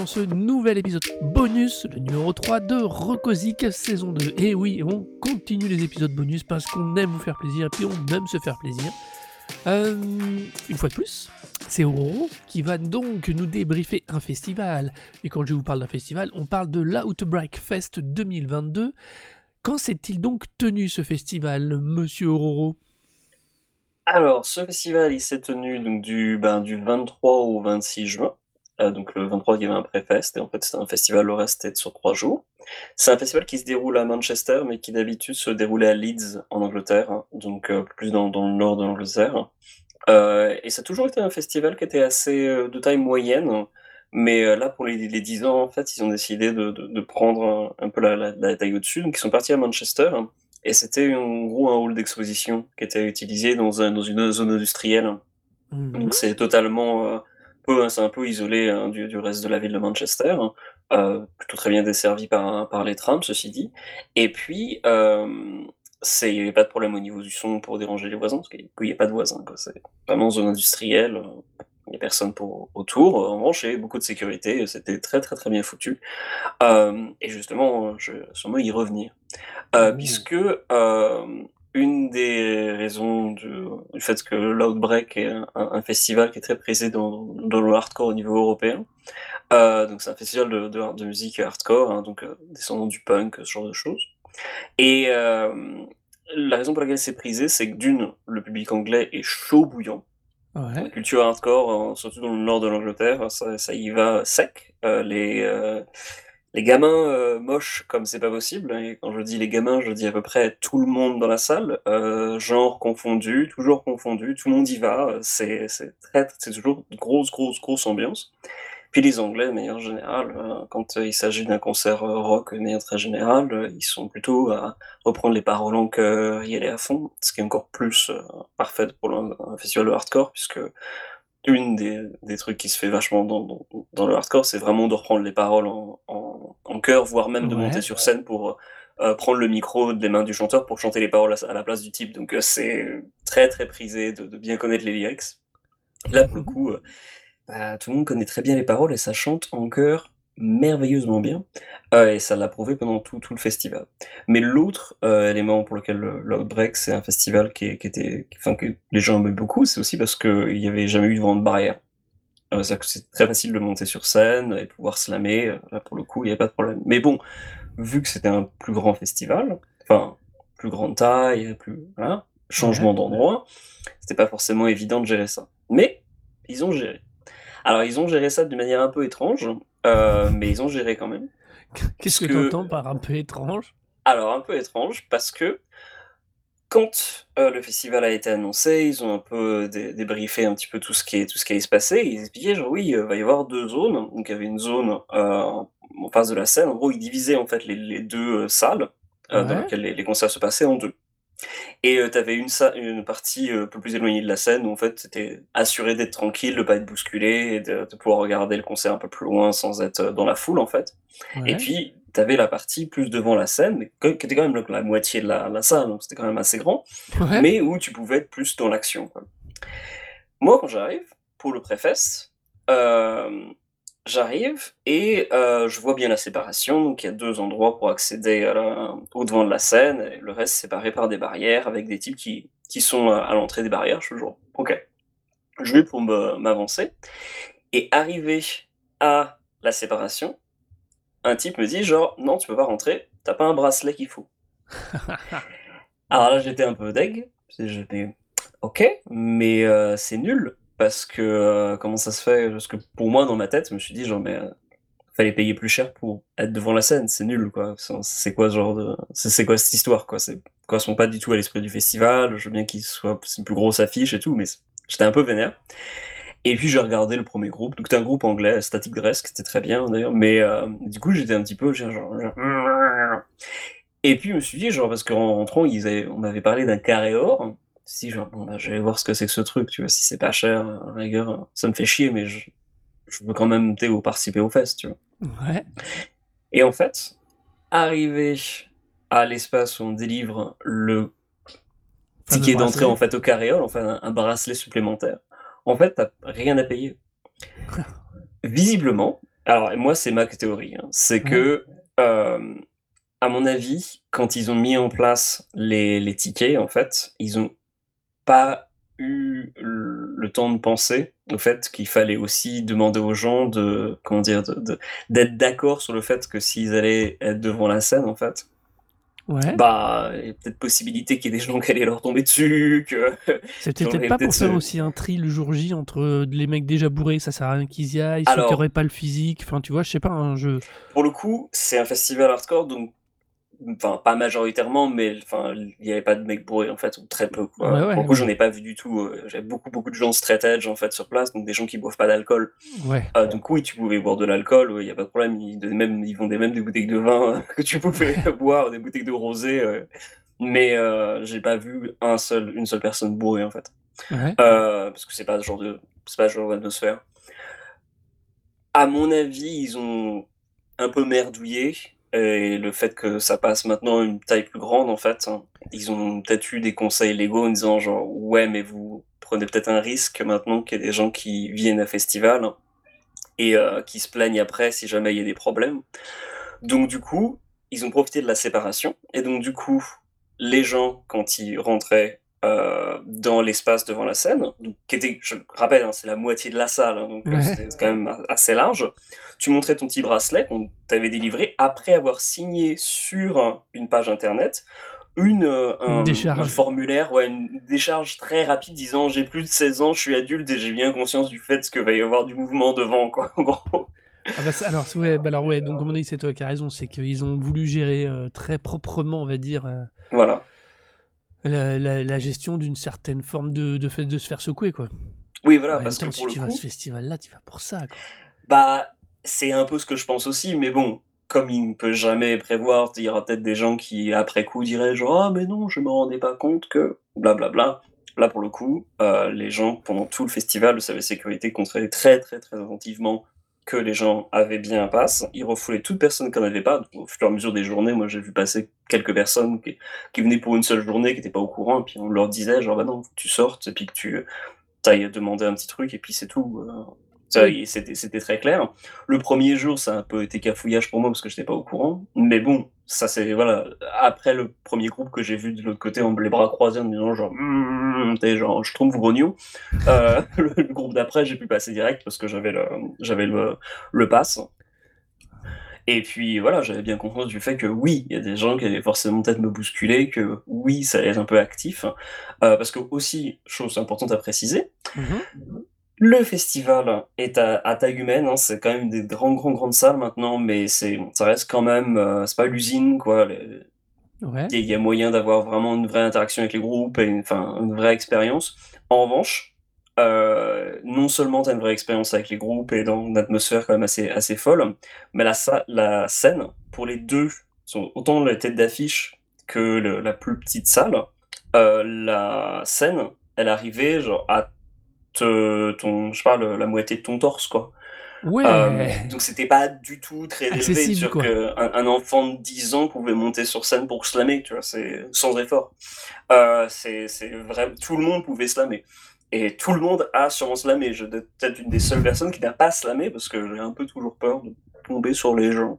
dans ce nouvel épisode bonus, le numéro 3 de Recosic saison 2. Et oui, on continue les épisodes bonus parce qu'on aime vous faire plaisir et puis on aime se faire plaisir. Euh, une fois de plus, c'est Aurore qui va donc nous débriefer un festival. Et quand je vous parle d'un festival, on parle de l'Outbreak Fest 2022. Quand s'est-il donc tenu ce festival, monsieur Auroro Alors, ce festival, il s'est tenu donc du, ben, du 23 au 26 juin. Euh, donc le 23, il y avait un pré-fest, et en fait, c'était un festival, le reste sur trois jours. C'est un festival qui se déroule à Manchester, mais qui d'habitude se déroulait à Leeds, en Angleterre, hein, donc euh, plus dans, dans le nord de l'Angleterre. Euh, et ça a toujours été un festival qui était assez de taille moyenne, mais là, pour les, les 10 ans, en fait, ils ont décidé de, de, de prendre un, un peu la, la, la taille au-dessus, donc ils sont partis à Manchester, et c'était en gros un hall d'exposition qui était utilisé dans, un, dans une zone industrielle. Mhm. Donc c'est totalement peu, hein, c'est un peu isolé hein, du, du reste de la ville de Manchester, hein. euh, plutôt très bien desservi par, par les trams, ceci dit. Et puis, euh, il n'y avait pas de problème au niveau du son pour déranger les voisins, parce qu'il n'y a pas de voisins. C'est vraiment zone industrielle, euh, il n'y a personne pour, autour. En revanche, il y avait beaucoup de sécurité, c'était très très très bien foutu. Euh, et justement, je vais sûrement y revenir. Euh, Ouh. puisque euh, une des raisons du, du fait que l'Outbreak est un, un festival qui est très prisé dans, dans le hardcore au niveau européen, euh, donc c'est un festival de, de, de musique hardcore, hein, donc euh, descendant du punk, ce genre de choses. Et euh, la raison pour laquelle c'est prisé, c'est que d'une, le public anglais est chaud bouillant. La culture hardcore, euh, surtout dans le nord de l'Angleterre, ça, ça y va sec. Les, les gamins euh, moches comme c'est pas possible, et quand je dis les gamins, je dis à peu près tout le monde dans la salle, euh, genre confondu, toujours confondu, tout le monde y va, euh, c'est très, c'est toujours une grosse, grosse, grosse ambiance. Puis les Anglais, de manière générale, euh, quand euh, il s'agit d'un concert euh, rock de manière très générale, ils sont plutôt à reprendre les paroles en chœur, y aller à fond, ce qui est encore plus parfait pour un, un festival de hardcore, puisque une des, des trucs qui se fait vachement dans, dans, dans le hardcore, c'est vraiment de reprendre les paroles en, en, en chœur, voire même de monter sur scène pour euh, prendre le micro des mains du chanteur pour chanter les paroles à, à la place du type. Donc euh, c'est très très prisé de, de bien connaître les lyrics. Là, pour le Mhm. coup, euh, bah, tout le monde connaît très bien les paroles et ça chante en chœur merveilleusement bien. Euh, et ça l'a prouvé pendant tout, tout le festival. Mais l'autre euh, élément pour lequel le- l'Outbreak, c'est un festival qui, était, qui- enfin, que les gens aimaient beaucoup, c'est aussi parce qu'il n'y avait jamais eu de grande barrière. Euh, c'est très facile de monter sur scène et pouvoir slammer. euh, Là, pour le coup, il n'y a pas de problème. Mais bon, vu que c'était un plus grand festival, enfin, plus grande taille, plus, voilà, changement Ouais. d'endroit, c'était pas forcément évident de gérer ça. Mais ils ont géré. Alors, ils ont géré ça d'une manière un peu étrange, euh, mais ils ont géré quand même. Qu'est-ce que tu entends par un peu étrange? Alors, un peu étrange, parce que quand euh, le festival a été annoncé, ils ont un peu dé- débriefé un petit peu tout ce qui, est, tout ce qui allait se passer. Ils expliquaient, genre, oui, il va y avoir deux zones. Donc, il y avait une zone euh, en face de la scène. En gros, ils divisaient en fait les, les deux euh, salles euh, dans lesquelles les, les concerts se passaient en deux. Et euh, tu avais une, partie euh, un peu plus éloignée de la scène où en fait c'était assuré d'être tranquille, de pas être bousculé et de, de pouvoir regarder le concert un peu plus loin sans être euh, dans la foule en fait. Et puis tu avais la partie plus devant la scène, qui était quand même la, la moitié de la, la salle, donc c'était quand même assez grand, Ouais. mais où tu pouvais être plus dans l'action. Moi quand j'arrive pour le préfest, euh, j'arrive et euh, je vois bien la séparation. Donc il y a deux endroits pour accéder à la- au devant de la scène, et le reste séparé par des barrières avec des types qui, qui sont à, à l'entrée des barrières. Je suis toujours ok. Je vais pour m'avancer et arrivé à la séparation, un type me dit genre non tu peux pas rentrer, t'as pas un bracelet qu'il faut. Alors là j'étais un peu deg, j'étais ok, mais euh, c'est nul parce que euh, comment ça se fait? Parce que pour moi dans ma tête, je me suis dit genre mais euh, fallait payer plus cher pour être devant la scène, c'est nul quoi. C'est quoi genre de c'est quoi cette histoire quoi? C'est correspond pas du tout à l'esprit du festival. Je veux bien qu'il soit une plus grosse affiche et tout, mais j'étais un peu vénère. Et puis j'ai regardé le premier groupe, donc c'était un groupe anglais, Static Dress, qui était très bien d'ailleurs, mais euh, du coup j'étais un petit peu genre, genre- Et puis je me suis dit, genre, parce qu'en rentrant, ils avaient, on m'avait parlé d'un carré or, si genre, bon, bah, je vais voir ce que c'est que ce truc, tu vois, si c'est pas cher, à la rigueur, ça me fait chier, mais je, je veux quand même sais, participer au fest, tu vois. Ouais. Et en fait, arrivé à l'espace où on délivre le ticket d'entrée en fait au carréole, enfin un, bracelet supplémentaire. En fait, t'as rien à payer. visiblement, alors moi c'est ma théorie, hein, c'est que, euh, à mon avis, quand ils ont mis en place les les tickets, en fait, ils ont pas eu le temps de penser au fait qu'il fallait aussi demander aux gens de comment dire? D'être d'accord sur le fait que s'ils allaient être devant la scène, en fait Ouais. bah, il y a peut-être possibilité qu'il y ait des gens qui allaient leur tomber dessus, que peut-être pas pour faire se aussi un tri le jour J entre, heu, les mecs déjà bourrés, ça sert à rien qu'ils y aillent, ceux qui Alors auraient pas le physique, enfin, tu vois? Je sais pas, hein, je pour le coup, c'est un festival hardcore donc enfin, pas majoritairement, mais enfin, il y avait pas de mecs bourrés, en fait, ou très peu, Ouais, quoi. ouais, Pour le coup, ouais. j'en ai pas vu du tout, heu, j'avais beaucoup, beaucoup de gens straight edge, en fait, sur place, donc des gens qui boivent pas d'alcool. Ouais. Heu, donc oui, tu pouvais boire de l'alcool, ouais, il y a pas de problème, ils même ils vendaient même des bouteilles de vin que tu pouvais boire, des bouteilles de rosé, heu, mais j'ai pas vu un seul une seule personne bourrée, en fait. Ouais. Heu, parce que c'est pas ce genre de c'est pas ce genre d'atmosphère. À mon avis, ils ont un peu merdouillé et le fait que ça passe maintenant une taille plus grande, en fait, hein, ils ont peut-être eu des conseils légaux en disant genre: «Ouais, mais vous prenez peut-être un risque maintenant qu'il y a des gens qui viennent à festival et heu, qui se plaignent après si jamais il y a des problèmes». Donc du coup, ils ont profité de la séparation et donc du coup, les gens quand ils rentraient, heu, dans l'espace devant la scène, donc qui était je rappelle, hein, c'est la moitié de la salle, hein, donc Ouais. c'était quand même assez large. Tu montrais ton petit bracelet qu'on t'avait délivré après avoir signé sur une page internet une, Une un formulaire, ouais, une décharge très rapide disant: «J'ai plus de 16 ans, je suis adulte et j'ai bien conscience du fait que va y avoir du mouvement devant», quoi, en gros. Ah bah ça alors ouais, bah alors ouais, donc comme on dit, c'est toi qui as raison, c'est qu'ils ont voulu gérer, heu, très proprement, on va dire, Voilà. La la la gestion d'une certaine forme de de fait de se faire secouer, quoi. Oui, voilà, parce que si pour le tu vas à ce festival-là, tu vas pour ça, quoi. bah, c'est un peu ce que je pense aussi, mais bon, comme il ne peut jamais prévoir, il y aura peut-être des gens qui, après coup, diraient genre: «Ah mais non, je me rendais pas compte que blablabla». Là, pour le coup, heu, les gens, pendant tout le festival, le service sécurité contrôlait très, très, très attentivement que les gens avaient bien un pass. Ils refoulaient toute personne qui en avait pas. Au fur et à mesure des journées, moi, j'ai vu passer quelques personnes qui venaient pour une seule journée, qui étaient pas au courant et puis on leur disait genre: «Bah non, tu sortes et puis que tu, ailles demander un petit truc et puis c'est tout, heu». Ça Oui. et c'était très clair. Le 1er jour, ça a un peu été cafouillage pour moi parce que j'étais pas au courant, mais bon, ça c'est voilà, après le 1er groupe que j'ai vu de l'autre côté en les bras croisés en me disant genre: tu sais genre: «Je trompe vos rognons». Heu, le le groupe d'après, j'ai pu passer direct parce que j'avais le j'avais le le pass et puis voilà, j'avais bien conscience du fait que oui, il y a des gens qui allaient forcément peut-être me bousculer, que oui, ça allait être un peu actif. Heu, parce qu'aussi, chose importante à préciser, Mmh mh. Le festival est à à taille humaine, hein, c'est quand même des grands, grands, grandes salles maintenant, mais c'est ça reste quand même, heu, c'est pas l'usine quoi, Ouais. il y a moyen d'avoir vraiment une vraie interaction avec les groupes et une vraie expérience. En revanche, heu, non seulement tu as une vraie expérience avec les groupes et dans une atmosphère quand même assez assez folle, mais la scène pour les 2 sont autant la tête d'affiche que le la plus petite salle, heu, la scène, elle arrivait genre à te ton je sais pas, le la moitié de ton torse, quoi. Ouais! donc c'était pas du tout très élevé, quoi. qu'un un enfant de 10 ans pouvait monter sur scène pour slammer, tu vois? C'est sans effort. Heu, c'est c'est vrai tout le monde pouvait slammer et tout le monde a sûrement slamé. Je être peut-être une des seules personnes qui n'a pas slamé parce que j'ai un peu toujours peur de tomber sur les gens.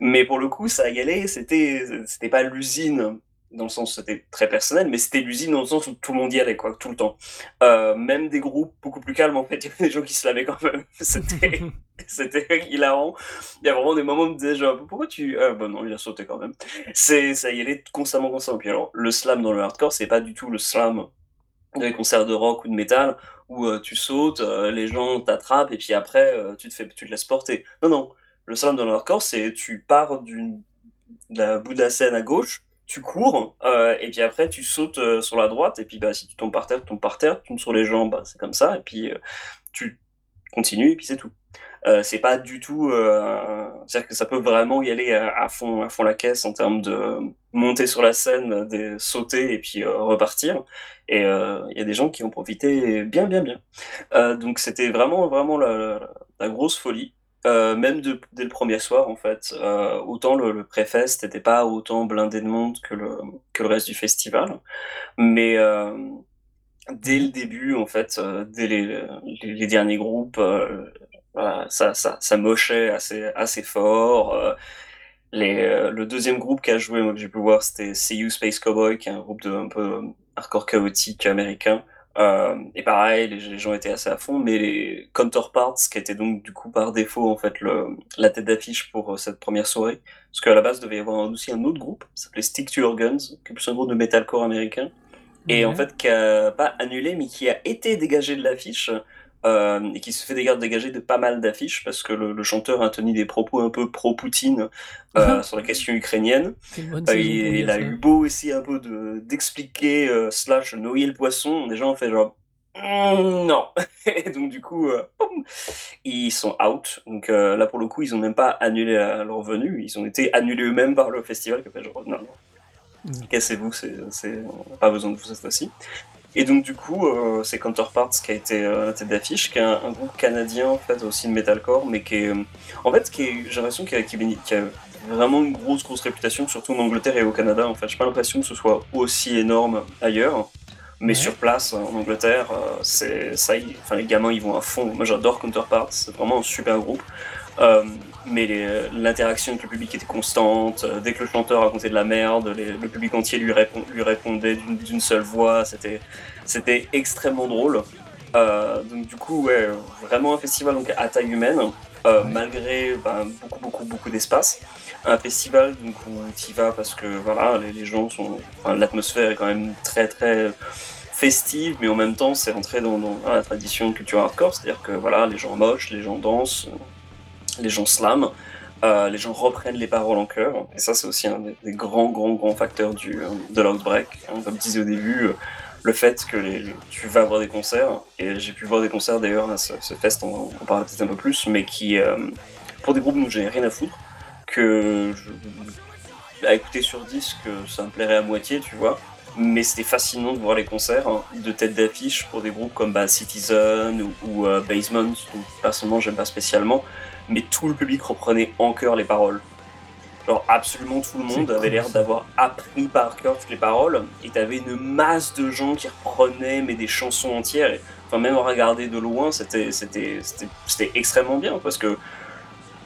Mais pour le coup, ça y allait, c'était c'était pas l'usine dans le sens c'était très personnel, mais c'était l'usine dans le sens où tout le monde y allait quoi, tout le temps. Heu, même des groupes beaucoup plus calmes, en fait, il y avait des gens qui slamaient quand même. C'était c'était hilarant. Il y a vraiment des moments où on me disait genre: «Pourquoi tu» ah bah non, il a sauté quand même. C'est ça y allait constamment, constamment. Puis alors, le slam dans le hardcore, c'est pas du tout le slam des concerts de rock ou de métal où, heu, tu sautes, les gens t'attrapent et puis après, tu te fais tu te laisses porter. Non, non, le slam dans le hardcore, c'est tu pars d'une d'un bout de la scène à gauche, tu cours, heu et puis après tu sautes, heu, sur la droite et puis, bah, si tu tombes par terre, tu tombes par terre, tu tombes sur les jambes, bah, c'est comme ça et puis, heu, tu continues et puis c'est tout. C'est pas du tout, c'est-à-dire que ça peut vraiment y aller à fond à fond la caisse en termes de monter sur la scène, de sauter et puis, repartir et il y a des gens qui ont profité bien, bien, bien. Donc c'était vraiment, vraiment la grosse folie. Heu, même dès le 1er soir en fait, heu, autant le le Pré-Fest était pas autant blindé de monde que le reste du festival, mais hem, dès le début en fait, dès les derniers groupes, ça mochait assez fort, le 2e groupe qui a joué, moi, que j'ai pu voir, c'était You Space Cowboy, qui est un groupe de un peu hardcore chaotique américain, hem et pareil, les les gens étaient assez à fond, mais les Counterparts, qui étaient donc du coup par défaut en fait le la tête d'affiche pour, heu, cette 1re soirée, parce qu'à la base, devait y avoir aussi un autre groupe, qui s'appelait Stick to Your Guns, qui est plus un groupe de metalcore américain. Et en fait qui a pas annulé, mais qui a été dégagé de l'affiche, hem et qui se fait déga dégager de pas mal d'affiches parce que le le chanteur a tenu des propos un peu pro-Poutine, heu, sur la question ukrainienne. Bonne pour il a eu beau essayer un peu de d'expliquer, slash noyer le poisson, les gens ont fait genre: «Mmh, non» et donc du coup, ils sont out. Donc là, pour le coup, ils ont même pas annulé leur venue, ils ont été annulés eux-mêmes par le festival qui a fait genre: «Non, non, Mmh. cassez-vous, c'est pas besoin de vous cette fois-ci» et donc du coup, heu, c'est Counterparts qui a été, la tête d'affiche, qui est un un groupe canadien, en fait, aussi de metalcore, mais qui est, hem, en fait, qui est j'ai l'impression qui a qui a vraiment une grosse, grosse réputation, surtout en Angleterre et au Canada, en fait. J'ai pas l'impression que ce soit aussi énorme ailleurs, mais Ouais. sur place, en Angleterre, c'est ça y enfin, les gamins, ils vont à fond. Moi, j'adore Counterparts, c'est vraiment un super groupe, mais les l'interaction avec le public était constante, heu, dès que le chanteur racontait de la merde, les le public entier lui répond lui répondait d'une seule voix, c'était extrêmement drôle, heu, donc du coup, ouais, vraiment un festival donc à taille humaine, malgré, ben, beaucoup, beaucoup, beaucoup d'espace. Un festival donc où tu y vas parce que voilà, les les gens sont enfin, l'atmosphère est quand même très, très festive, mais en même temps, c'est rentré dans dans la tradition de culture hardcore, c'est-à-dire que voilà, les gens mochent, les gens dansent, les gens slament, heu, les gens reprennent les paroles en chœur et ça, c'est aussi un des grands, grands, grands facteurs du, heu, de l'Outbreak, hein. Comme je disais au début, heu, le fait que tu vas voir des concerts et j'ai pu voir des concerts d'ailleurs à ce ce fest, on va en parler peut-être un peu plus, mais qui, pour des groupes dont j'ai rien à foutre, que à écouter sur disque, ça me plairait à moitié, tu vois? Mais c'était fascinant de voir les concerts de tête d'affiche pour des groupes comme, bah, Citizen ou Basement, dont personnellement j'aime pas spécialement, mais tout le public reprenait en chœur les paroles. Genre absolument tout le monde avait l'air d'avoir appris par cœur toutes les paroles et tu avais une masse de gens qui reprenaient, mais des chansons entières et enfin même regarder de loin, c'était c'était c'était c'était extrêmement bien parce que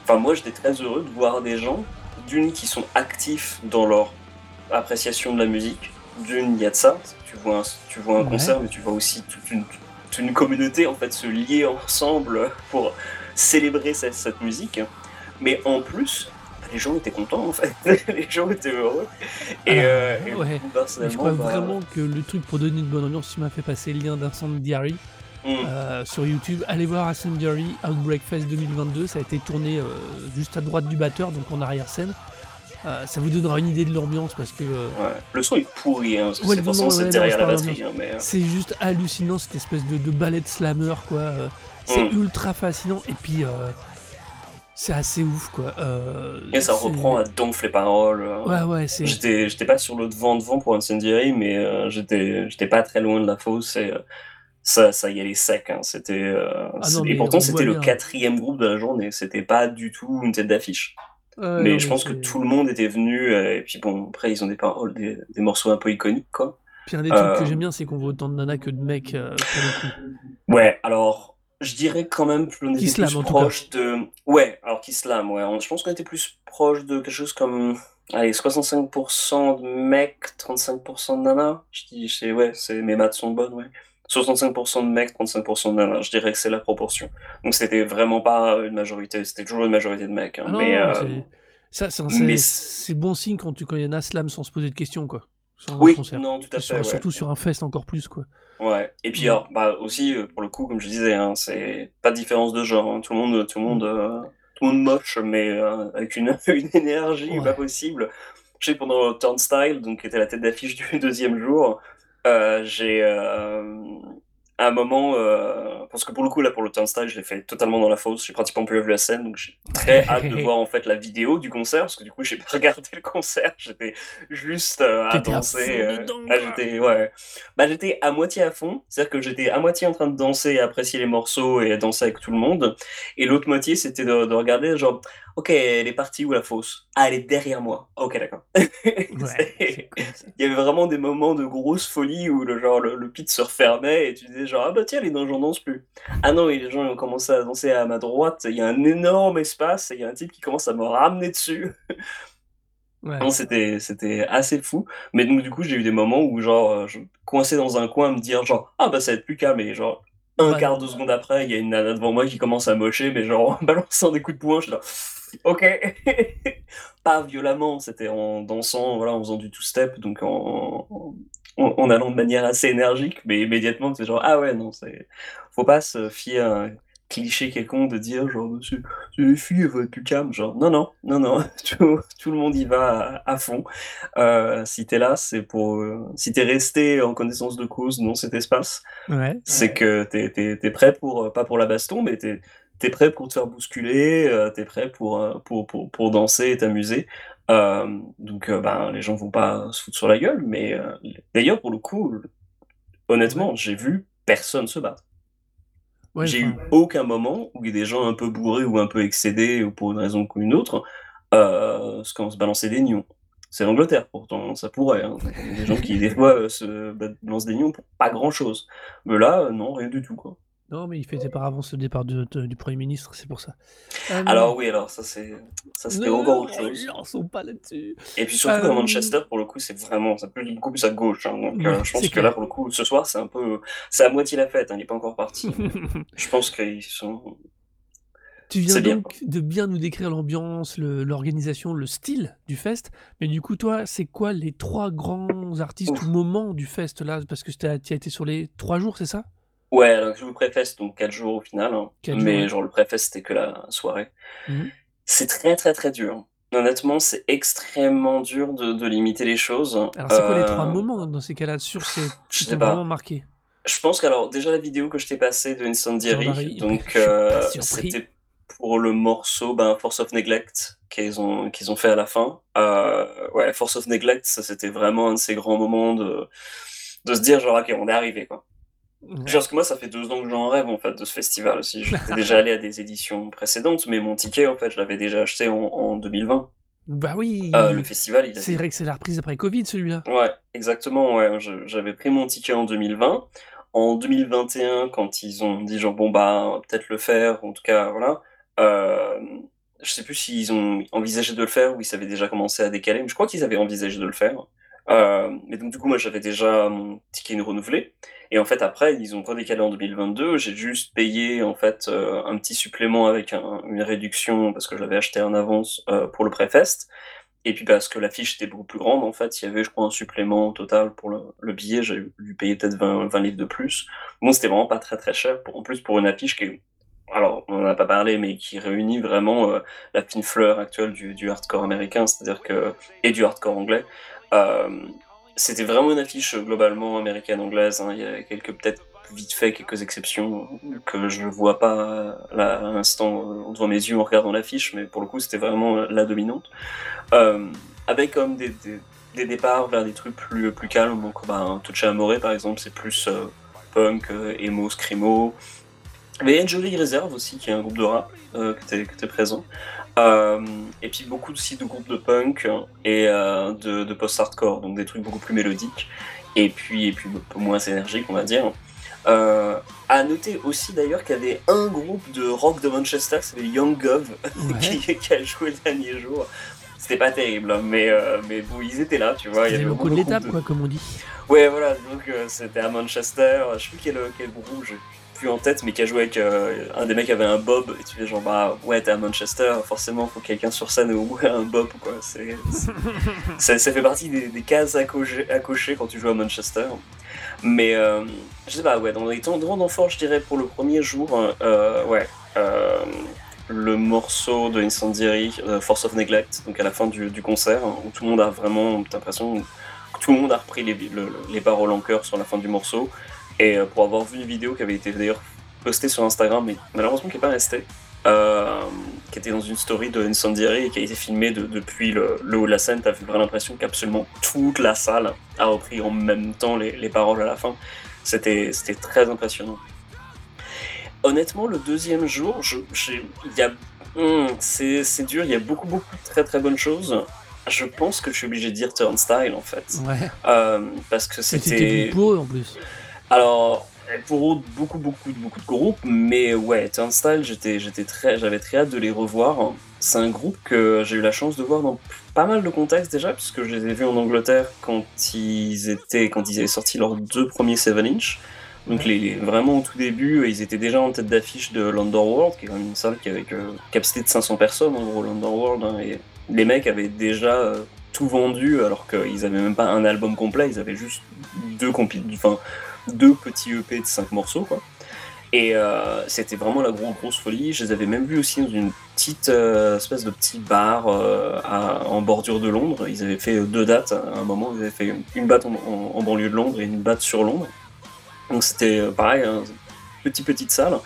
enfin moi, j'étais très heureux de voir des gens, d'une qui sont actifs dans leur appréciation de la musique, d'une il y a de ça, tu vois un tu vois un Ouais. concert, mais tu vois aussi toute une toute une communauté en fait se lier ensemble pour célébrer cette cette musique, mais en plus, bah, les gens étaient contents en fait, les gens étaient heureux et ouais, moi mais je personnellement, crois bah vraiment que le truc pour donner une bonne ambiance, tu m'as fait passer le lien d'Incendiary, Mmh. heu, sur YouTube. Allez voir Incendiary Outbreak Fest 2022, ça a été tourné, heu, juste à droite du batteur, donc en arrière-scène. Heu, ça vous donnera une idée de l'ambiance parce que, heu Ouais, le son est pourri, hein, Ouais, c'est ouais, derrière la batterie, hein, mais heu C'est juste hallucinant cette espèce de de ballet de slammer quoi, c'est Mmh. ultra fascinant et puis, c'est assez ouf quoi, et ça reprend à donf les paroles, heu, Ouais, ouais, c'est j'étais pas sur le devant-devant pour Incendiary, mais j'étais pas très loin de la fosse et ça ça y allait sec, hein. C'était, Ah et pourtant c'était le. 4e groupe de la journée, c'était pas du tout une tête d'affiche. Ouais, ouais, Mais non, je pense que tout le monde était venu, heu et puis bon, après ils ont des paroles, des des morceaux un peu iconiques, quoi. Puis un des trucs que j'aime Hem bien, c'est qu'on voit autant de nanas que de mecs, heu, pour le coup. Ouais, alors, je dirais quand même qu'on était plus proche de ouais, alors qui slament, ouais, je pense qu'on était plus proche de quelque chose comme, allez 65 de mecs, 35 de nanas. Je dis c'est ouais, c'est mes maths sont bonnes, ouais. 65% de mecs, 35 de nanas, je dirais que c'est la proportion. Donc c'était vraiment pas une majorité, c'était toujours une majorité de mecs, hein, Ah non, mais non, c'est ça c'est mais bon signe quand tu quand il y en a slam sans se poser de questions quoi, sur Oui, concert. non, tout à fait, sur ouais. surtout sur un fest encore plus quoi. Ouais et puis alors, bah, aussi, heu, pour le coup, comme je disais, hein, c'est pas de différence de genre, hein. Tout le monde tout le monde, Mmh. heu, tout le monde moche, mais avec une une énergie pas possible. Je sais pendant Turnstile, donc qui était la tête d'affiche du 2e jour, j'ai, hem, à un moment, heu parce que pour le coup, là, pour le Turnstile, je l'ai fait totalement dans la fosse, j'ai pratiquement pas vu la scène, donc j'ai très hâte de voir, en fait, la vidéo du concert, parce que du coup, j'ai pas regardé le concert, j'étais juste, à danser, ah j'étais ouais, bah, j'étais à moitié à fond, c'est-à-dire que j'étais à moitié en train de danser et apprécier les morceaux et danser avec tout le monde. Et l'autre moitié, c'était de de regarder genre: Ok, elle est partie où la fosse? Ah, elle est derrière moi. Ok, d'accord. Ouais. Il y avait vraiment des moments de grosse folie où le genre le, le pit se refermait et tu disais genre ah bah tiens les gens dansent plus. Ah non et les gens ont commencé à danser à ma droite. Il y a un énorme espace et il y a un type qui commence à me ramener dessus. Ouais. Non, c'était c'était assez fou. Mais donc du coup j'ai eu des moments où genre euh, je coincé dans un coin à me dire genre ah bah ça va être plus calme et genre un Ouais. quart de seconde après il y a une nana devant moi qui commence à mocher mais genre en balançant des coups de poing je suis là ok pas violemment c'était en dansant voilà en faisant du two step donc en, en, en allant de manière assez énergique mais immédiatement c'est genre ah ouais non c'est faut pas se fier à un cliché quelconque de dire genre c'est les filles elles vont être plus calmes genre non non non non tout, tout le monde y va à, à fond euh, si t'es là c'est pour euh, si t'es resté en connaissance de cause dans cet espace Ouais. c'est que t'es es, t'es prêt pour, pas pour la baston, mais t'es es prêt pour te faire bousculer, euh, t'es prêt pour, euh, pour, pour, pour danser et t'amuser. Euh, donc, euh, ben, les gens vont pas se foutre sur la gueule, mais d'ailleurs, pour le coup, honnêtement, j'ai vu personne se battre. Ouais, J'ai eu aucun moment où des gens un peu bourrés ou un peu excédés, ou pour une raison ou une autre, euh, se balancer des nions. C'est l'Angleterre, pourtant, ça pourrait. Hein. Il y a Des gens qui, des fois, se balancent des nions pour pas grand-chose. Mais là, non, rien du tout, quoi. Non, mais il fêtait par avance le départ de- de- du Premier ministre, c'est pour ça. Euh, Alors oui, alors ça c'est ça c'était encore autre chose. lançons pas là-dessus. Et puis surtout Euh, à Manchester pour le coup c'est vraiment c'est plus beaucoup plus à gauche. hein. donc Ouais, euh, je pense que clair. là pour le coup ce soir c'est un peu c'est à moitié la fête. hein, il n'est pas encore parti. je pense qu'ils sont Tu viens bien, donc de bien nous décrire l'ambiance, l'organisation, le style du fest. Mais du coup, toi, c'est quoi les trois grands artistes ou moments du fest là? Parce que tu as été sur les trois jours, c'est ça? Ouais alors je vous préfeste donc 4 jours au final. hein. Jours, mais genre le préfeste c'était que la soirée. Mhm. C'est très très très dur. Honnêtement c'est extrêmement dur de, de limiter les choses. Alors, c'est quoi les trois Euh, moments dans ces cas-là sur ces je qui t'ont vraiment marqué? Je pense qu'alors, déjà la vidéo que je t'ai passée de Incendiary, donc euh, c'était pour le morceau ben, Force of Neglect qu'ils ont, qu'ils ont fait à la fin. Euh, ouais, Force of Neglect, ça c'était vraiment un de ces grands moments de, de se dire genre, ok, on est arrivé quoi. Parce que moi, ça fait deux ans que j'en rêve en fait de ce festival aussi. J'étais déjà allé à des éditions précédentes, mais mon ticket en fait, je l'avais déjà acheté en, en 2020. Bah oui Euh, le festival, il a C'est vrai que c'est la reprise après Covid, celui-là. Ouais, exactement. Ouais, j'avais pris mon ticket en 2020. En 2021, quand ils ont dit genre bon bah peut-être le faire, en tout cas voilà. Euh, je sais plus s'ils ont envisagé de le faire ou ils avaient déjà commencé à décaler, mais je crois qu'ils avaient envisagé de le faire. Euh, mais donc du coup moi j'avais déjà mon ticket renouvelé et en fait après ils ont redécalé en 2022. J'ai juste payé en fait euh, un petit supplément avec un- une réduction parce que je l'avais acheté en avance euh, pour le pré-fest. Et puis parce que la fiche était beaucoup plus grande, en fait, il y avait, je crois, un supplément total pour le, le billet. J'ai dû payer peut-être 20, 20 livres de plus. Bon, c'était vraiment pas très très cher. Pour, en plus, pour une affiche qui est, alors, on n'en a pas parlé, mais qui réunit vraiment euh, la fine fleur actuelle du, du hardcore américain, c'est-à-dire que, et du hardcore anglais. Euh, c'était vraiment une affiche euh, globalement américaine-anglaise. hein. Il y a quelques, peut-être vite fait, quelques exceptions que je ne vois pas euh, là, à l'instant devant mes yeux en regardant l'affiche, mais pour le coup, c'était vraiment la dominante. Avec comme des, des, départs vers des trucs plus, plus calmes. Donc, bah, Touché Amoré, par exemple, c'est plus punk, emo, screamo. Mais il y a une jolie réserve aussi, qui est un groupe de rap qui était présent. Euh, et puis beaucoup aussi de groupes de punk et euh, de, de post-hardcore, donc des trucs beaucoup plus mélodiques et puis, et puis un peu moins énergiques, on va dire. Euh, à noter aussi d'ailleurs qu'il y avait un groupe de rock de Manchester qui s'appelait Young Gov Ouais. qui, qui a joué le dernier jour. C'était pas terrible, hein, mais, euh, mais bon, ils étaient là, tu vois. Il y avait beaucoup de l'étape, quoi, comme on dit. Ouais, voilà, donc euh, c'était à Manchester. Je sais plus quel, quel groupe, j'ai plus en tête, mais qui a joué avec euh, un des mecs qui avait un bob. Et tu fais genre, bah ouais, t'es à Manchester, forcément, faut que quelqu'un sur scène ait au moins un bob, quoi. C'est, ça, ça fait partie des, des cases à cocher, à cocher quand tu joues à Manchester. Mais euh, je sais pas, ouais, dans les temps d'enfant, je dirais pour le premier jour, euh, ouais, le morceau de Incendiary, Force of Neglect, donc à la fin du, du concert, hein, où tout le monde a vraiment, t'as l'impression que tout le monde a repris les, le- les paroles en chœur sur la fin du morceau. Et euh, pour avoir vu une vidéo qui avait été d'ailleurs postée sur Instagram, mais malheureusement qui n'est pas restée, euh, qui était dans une story de Incendiary et qui a été filmée de- depuis le, le haut de la scène, t'as vraiment l'impression qu'absolument toute la salle a repris en même temps les, les paroles à la fin. C'était très impressionnant. Honnêtement, le deuxième jour, Mmh, c'est dur, il y a beaucoup, beaucoup de très, très bonnes choses. Je pense que je suis obligé de dire Turnstile, en fait. Ouais. Hem, parce que c'était pour eux en plus. Alors, pour beaucoup, beaucoup, beaucoup de groupes, mais ouais, Turnstile, j'étais j'étais très j'avais très hâte de les revoir. C'est un groupe que j'ai eu la chance de voir dans pas mal de contextes déjà, puisque je les ai vus en Angleterre quand ils étaient quand ils avaient sorti leurs 2 premiers 7 inch. Donc les vraiment au tout début, ils étaient déjà en tête d'affiche de l'Underworld, qui est quand même une salle qui avait que capacité de 500 personnes en gros, l'Underworld, hein, et les mecs avaient déjà, heu, tout vendu alors qu'ils avaient même pas un album complet, ils avaient juste 2 compi enfin 2 petits EP de 5 morceaux quoi et heu, c'était vraiment la grosse, folie. Je les avais même vus aussi dans une petite, heu, espèce de petit bar, heu, à en bordure de Londres. Ils avaient fait, heu, 2 dates à un moment, ils avaient fait une date en en banlieue de Londres et une date sur Londres. Donc c'était, pareil, hein, petite, petite salle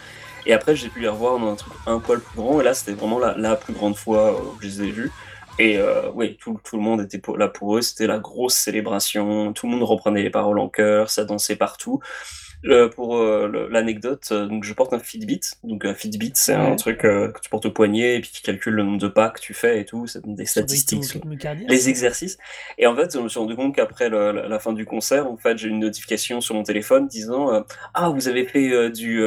et après j'ai pu les revoir dans un truc un poil plus grand et là c'était vraiment la la plus grande fois, où je les ai vus et heu, oui, tout tout le monde était pour là pour eux, c'était la grosse célébration, tout le monde reprenait les paroles en chœur, ça dansait partout. Pour, le l'anecdote, heu, donc je porte un Fitbit, donc un Fitbit, c'est un truc, que tu portes au poignet et puis qui calcule le nombre de pas que tu fais et tout, ça donne des statistiques sur les exercices. Et en fait, je me suis rendu compte qu'après la la fin du concert, en fait, j'ai une notification sur mon téléphone disant, «Ah, vous avez fait, du,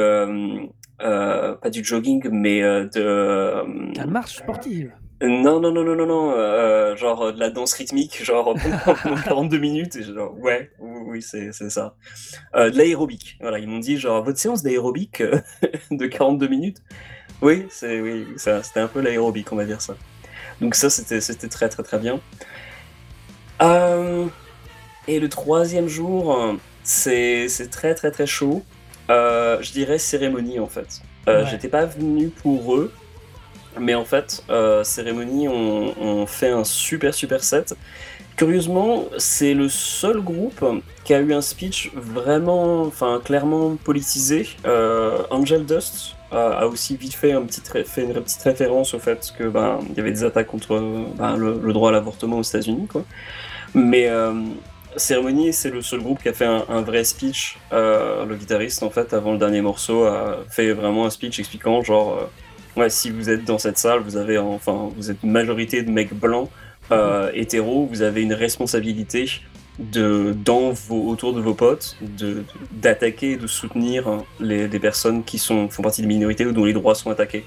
pas du jogging, mais, de, hem» La marche sportive. Non, non, non, non, non, non, heu, genre, heu, de la danse rythmique, genre pendant pendant 42 minutes et genre: «Ouais, oui, oui, c'est c'est ça». De l'aérobic, voilà, ils m'ont dit genre: «Votre séance d'aérobic, de 42 minutes?» oui, c'est oui, ça c'était un peu l'aérobic, on va dire ça. Donc ça, c'était c'était très, très, très bien. Et le 3e jour, c'est c'est très, très, très chaud. Je dirais cérémonie, en fait. Ouais. j'étais pas venu pour eux, mais en fait, heu, cérémonie ont ont fait un super, super set. Curieusement, c'est le seul groupe qui a eu un speech vraiment enfin clairement politisé. Heu, Angel Dust a aussi vite fait une petite référence au fait que, ben, y avait des attaques contre, ben, le droit à l'avortement aux États-Unis, quoi. Mais, hem, Cérémonie, c'est le seul groupe qui a fait un vrai speech. Heu, le guitariste, en fait, avant le dernier morceau, a fait vraiment un speech expliquant genre, heu, ouais, si vous êtes dans cette salle, vous avez enfin, vous êtes une majorité de mecs blancs, heu, hétéros, vous avez une responsabilité de dans vos autour de vos potes, de d'attaquer et de soutenir les les personnes qui sont font partie des minorités ou dont les droits sont attaqués.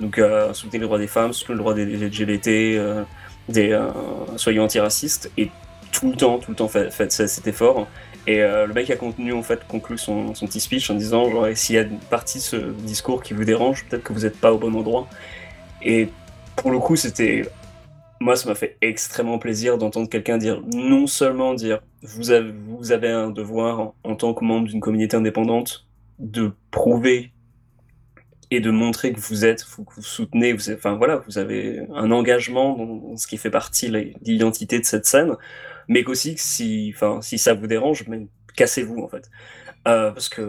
Donc, heu, soutenir les droits des femmes, soutenir le droit des LGBT, heu, des, heu, soyons antiracistes et tout le temps, tout le temps faites faites ce cet effort et heu, le mec a contenu en fait conclut son son petit speech en disant genre: «Et s'il y a une partie de ce discours qui vous dérange, peut-être que vous êtes pas au bon endroit» et pour le coup, c'était moi, ça m'a fait extrêmement plaisir d'entendre quelqu'un dire non seulement dire: «Vous avez vous avez un devoir en tant que membre d'une communauté indépendante de prouver et de montrer que vous êtes que vous soutenez, vous enfin voilà, vous avez un engagement dans ce qui fait partie de l'identité de cette scène, mais qu'aussi que si enfin, si ça vous dérange, mais cassez-vous en fait». Heu, parce qu'il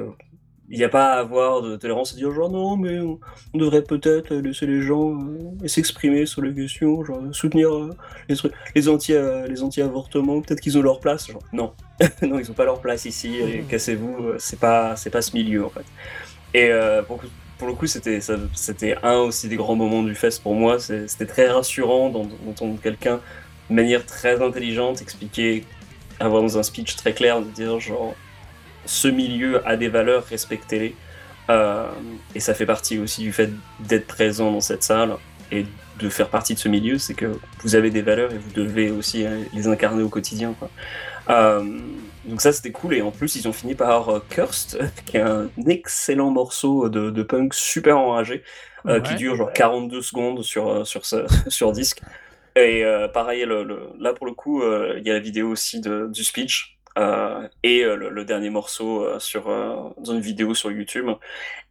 y a pas à avoir de tolérance et dire genre: «Non, mais on on devrait peut-être laisser les gens, heu, s'exprimer sur les questions, genre soutenir, heu, les trucs les anti, les anti-avortement, peut-être qu'ils ont leur place». Genre non, non, ils ont pas leur place ici Mmh cassez-vous, c'est pas c'est pas ce milieu en fait et pour le coup pour le coup, c'était c'était un aussi des grands moments du fest pour moi, c'était très rassurant d'ent d'entendre quelqu'un de manière très intelligente expliquer, avoir dans un speech très clair, de dire genre: «Ce milieu a des valeurs, respectez-les». Hem et ça fait partie aussi du fait d'être présent dans cette salle et de faire partie de ce milieu, c'est que vous avez des valeurs et vous devez aussi, heu, les incarner au quotidien, quoi. Hem, donc ça, c'était cool et en plus, ils ont fini par, Cursed, qui est un excellent morceau de de punk super enragé, qui dure genre 42 secondes sur, sur sur disque et heu, pareil, le le là, pour le coup, heu, il y a la vidéo aussi de du speech, heu et le le dernier morceau, sur, dans une vidéo sur YouTube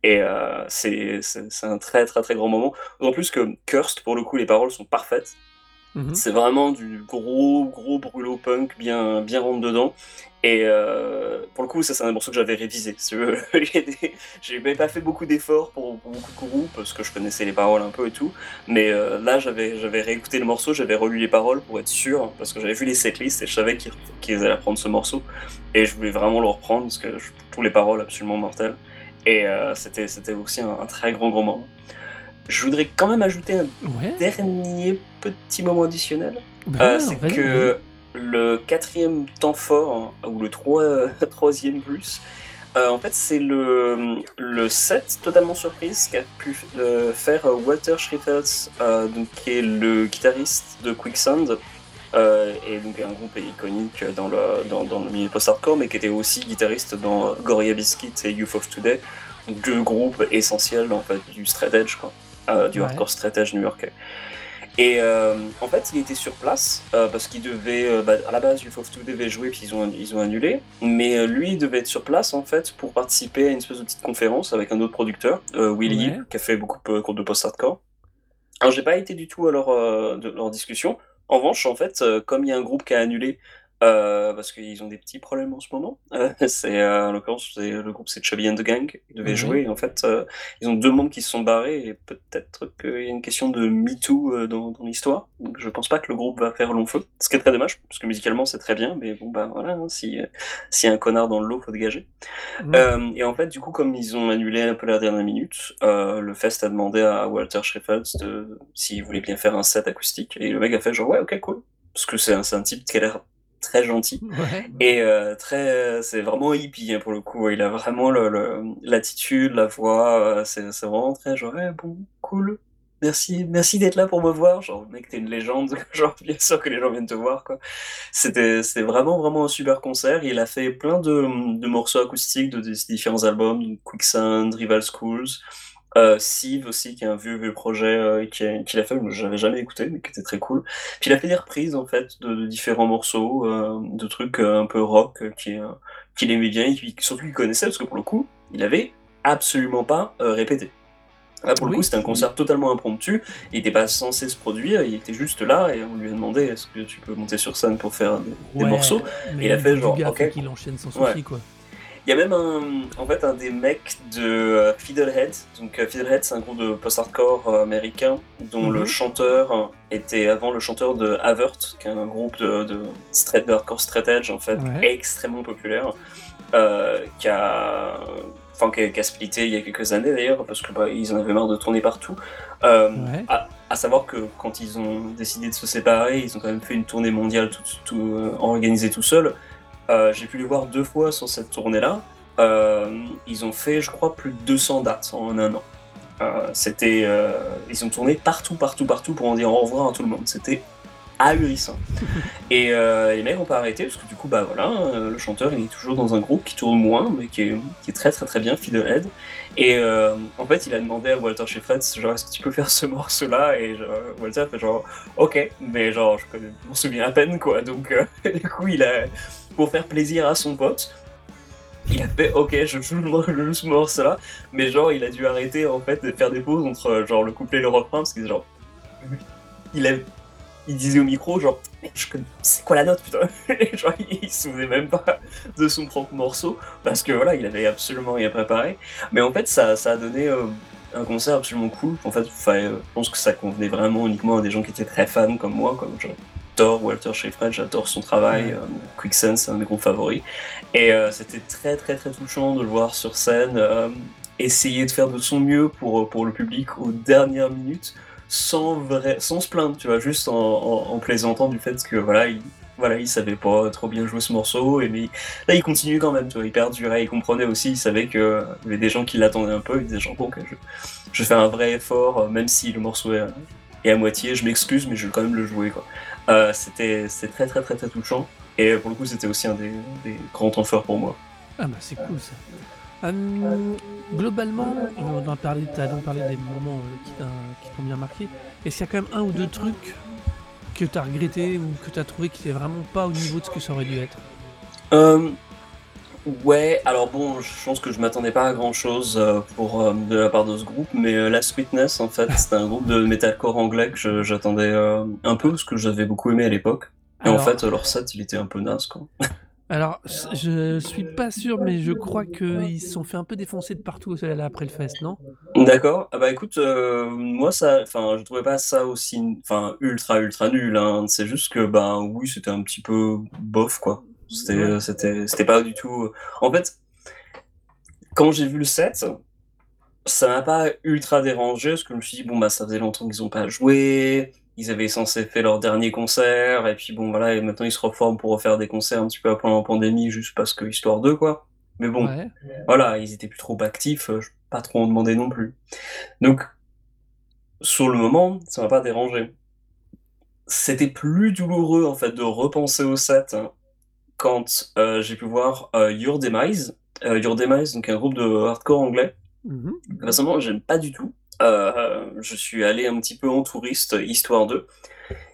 et c'est un très, très, très grand moment. D'autant plus que Cursed, pour le coup, les paroles sont parfaites. Mmh mh. C'est vraiment du gros, gros brûlot punk bien bien rentre dedans et heu, pour le coup, ça, c'est un morceau que j'avais révisé. Veux, j'ai j'avais pas fait beaucoup d'efforts pour pour beaucoup de groupes parce que je connaissais les paroles un peu et tout, mais heu, là, j'avais réécouté le morceau, j'avais relu les paroles pour être sûr, parce que j'avais vu les setlists et je savais qu'ils allaient reprendre ce morceau et je voulais vraiment le reprendre parce que je trouve les paroles absolument mortelles et heu, c'était aussi un un très grand, grand moment. je voudrais quand même ajouter un Ouais. dernier petit moment additionnel. Bah Euh, c'est que le quatrième temps fort, hein, ou le trois- troisième plus, euh, en fait, c'est le, le set totalement surprise qu'a pu euh, faire Walter Schriefels, euh, donc, qui est le guitariste de Quicksand, et donc un groupe iconique dans le, dans, dans le milieu post-hardcore, mais qui était aussi guitariste dans Gorilla Biscuit et Youth of Today, deux groupes essentiels en fait, du straight edge, quoi, du Ouais. hardcore straight edge new-yorkais. Et euh, en fait, il était sur place euh, parce qu'il devait, euh, bah, à la base, Youth of Two devait jouer puis ils ont, ils ont annulé. Mais euh, lui, il devait être sur place en fait pour participer à une espèce de petite conférence avec un autre producteur, Willy, Ouais. qui a fait beaucoup de de post-hardcore. Alors, j'ai pas été du tout à leur, de leur discussion. En revanche, en fait, comme il y a un groupe qui a annulé euh, parce qu'ils ont des petits problèmes en ce moment, euh, c'est euh, en l'occurrence le groupe c'est Chubby and the Gang qui devait Ouais. jouer. Et en fait, ils ont deux membres qui se sont barrés et peut-être qu'il y a une question de MeToo euh, dans, dans l'histoire. Donc je pense pas que le groupe va faire long feu, ce qui est très dommage parce que musicalement c'est très bien, mais bon bah voilà, hein, si s'il y a un connard dans le lot, faut dégager. Euh, et en fait, du coup, comme ils ont annulé un peu la dernière minute, le Fest a demandé à Walter de, s'il voulait bien faire un set acoustique. Et le mec a fait genre, ouais, ok, cool. Parce que c'est un, c'est un type qui a l'air très gentil. Ouais. Et euh, très, c'est vraiment hippie hein, pour le coup. Il a vraiment le- le- l'attitude, la voix. euh, c'est c'est vraiment très genre, ouais, bon, cool. Merci, merci d'être là pour me voir. Genre, mec, t'es une légende. Genre, bien sûr que les gens viennent te voir, quoi. C'était, c'était vraiment, vraiment un super concert. Il a fait plein de, de morceaux acoustiques de, des différents albums, donc Quicksand, Rival Schools, euh, Sieve aussi, qui est un vieux, vieux projet euh, qui a- qu'il a fait, que j'avais jamais écouté, mais qui était très cool. Puis il a fait des reprises, en fait, de, de différents morceaux, euh, de trucs euh, un peu rock, euh, qui, euh, qu'il aimait bien, et surtout qu'il connaissait, parce que pour le coup, il avait absolument pas répété. Là, pour le coup, c'était un concert totalement impromptu. Il n'était pas censé se produire, il était juste là et on lui a demandé est-ce que tu peux monter sur scène pour faire des, des Ouais, morceaux? mais il a fait genre, ok. qu'il enchaîne sans Ouais. souci, quoi. Il y a même un, en fait, un des mecs de euh, Fiddlehead. Donc, euh, Fiddlehead, c'est un groupe de post-hardcore euh, américain dont le Mhm. chanteur était avant le chanteur de Avert, qui est un groupe de, de, straight, de hardcore straight edge, en fait, Ouais. extrêmement populaire, euh, qui a, enfin, qui a, qui a splitté il y a quelques années d'ailleurs, parce que bah, ils en avaient marre de tourner partout. Euh, Ouais. à, à savoir que quand ils ont décidé de se séparer, ils ont quand même fait une tournée mondiale tout, tout, euh, organisée tout seul. Euh, J'ai pu les voir deux fois sur cette tournée-là. Euh, ils ont fait, je crois, plus de 200 dates en un an. Euh, C'était, ils ont tourné partout, partout, partout pour en dire au revoir à tout le monde. C'était ahurissant. Et les mecs n'ont pas arrêté parce que du coup, bah voilà, le chanteur il est toujours dans un groupe qui tourne moins, mais qui est, qui est très très très bien, Fiddlehead. Et en fait, il a demandé à Walter Schifred, genre, est-ce que tu peux faire ce morceau-là? Et genre, Walter a fait genre, ok, mais genre, je connais- je m'en souviens à peine quoi. Donc, du coup, il a, pour faire plaisir à son pote, il a fait ok, je joue, je joue ce morceau-là, mais genre, il a dû arrêter en fait de faire des pauses entre euh, genre le couplet et le refrain parce que genre, il a, il disait au micro genre, c'est quoi la note putain? Genre, il, se souvenait même pas de son propre morceau parce que voilà, il avait absolument rien préparé. Mais en fait, ça, ça a donné euh, un concert absolument cool. En fait, euh, je pense que ça convenait vraiment uniquement à des gens qui étaient très fans comme moi, comme j'adore Walter Schifred, j'adore son travail. Euh, Quicksand, c'est un de mes groupes favoris. Et euh, c'était très très très touchant de le voir sur scène, euh, essayer de faire de son mieux pour, pour le public aux dernières minutes, sans, vrai, sans se plaindre, tu vois, juste en, en, en plaisantant du fait que voilà, il, voilà, il savait pas trop bien jouer ce morceau, et mais là il continue quand même, tu vois, il perdurait, il comprenait aussi, il savait qu'il y avait des gens qui l'attendaient un peu, il disait genre bon, ok, je, je fais un vrai effort, euh, même si le morceau est, est à moitié, je m'excuse, mais je vais quand même le jouer, quoi. Euh, c'était c'était très très très très touchant, et pour le coup c'était aussi un des, des grands temps forts pour moi. Ah bah c'est cool ça. Hum, globalement, on donc parlé des moments euh, qui t'ont bien marqué. Est-ce qu'il y a quand même un ou deux trucs que t'as regretté ou que t'as trouvé qui n'étaient vraiment pas au niveau de ce que ça aurait dû être? Euh, ouais, alors bon, je pense que je m'attendais pas à grand chose euh, pour euh, de la part de ce groupe, mais euh, Last Witness, en fait, c'était un groupe de metalcore anglais que j'attendais un peu parce que j'avais beaucoup aimé à l'époque. Et en fait, leur set, il était un peu naze, quoi. Alors, je suis pas sûr, mais je crois qu'ils se sont fait un peu défoncer de partout après le fest, non? D'accord. Ah bah écoute, euh, moi ça, enfin, je trouvais pas ça aussi, enfin, ultra ultra nul. Hein. C'est juste que bah oui, c'était un petit peu bof quoi. C'était, Ouais. c'était, c'était pas du tout. En fait, quand j'ai vu le set, ça m'a pas ultra dérangé parce que je me suis dit: «Bon, bah, ça faisait longtemps qu'ils ont pas joué, ils avaient censé faire leur dernier concert et puis bon, voilà et maintenant ils se reforment pour refaire des concerts un petit peu après la pandémie juste parce que histoire d'eux, quoi». Mais bon, Ouais. voilà, ils étaient plus trop actifs, je peux pas trop en demander non plus. Donc sur le moment, ça m'a pas dérangé. C'était plus douloureux, en fait, de repenser au set quand, heu, j'ai pu voir, heu, Your Demise. Heu, Your Demise, donc un groupe de hardcore anglais. Mmh Personnellement, j'aime pas du tout. Je suis allé un petit peu en touriste, histoire d'eux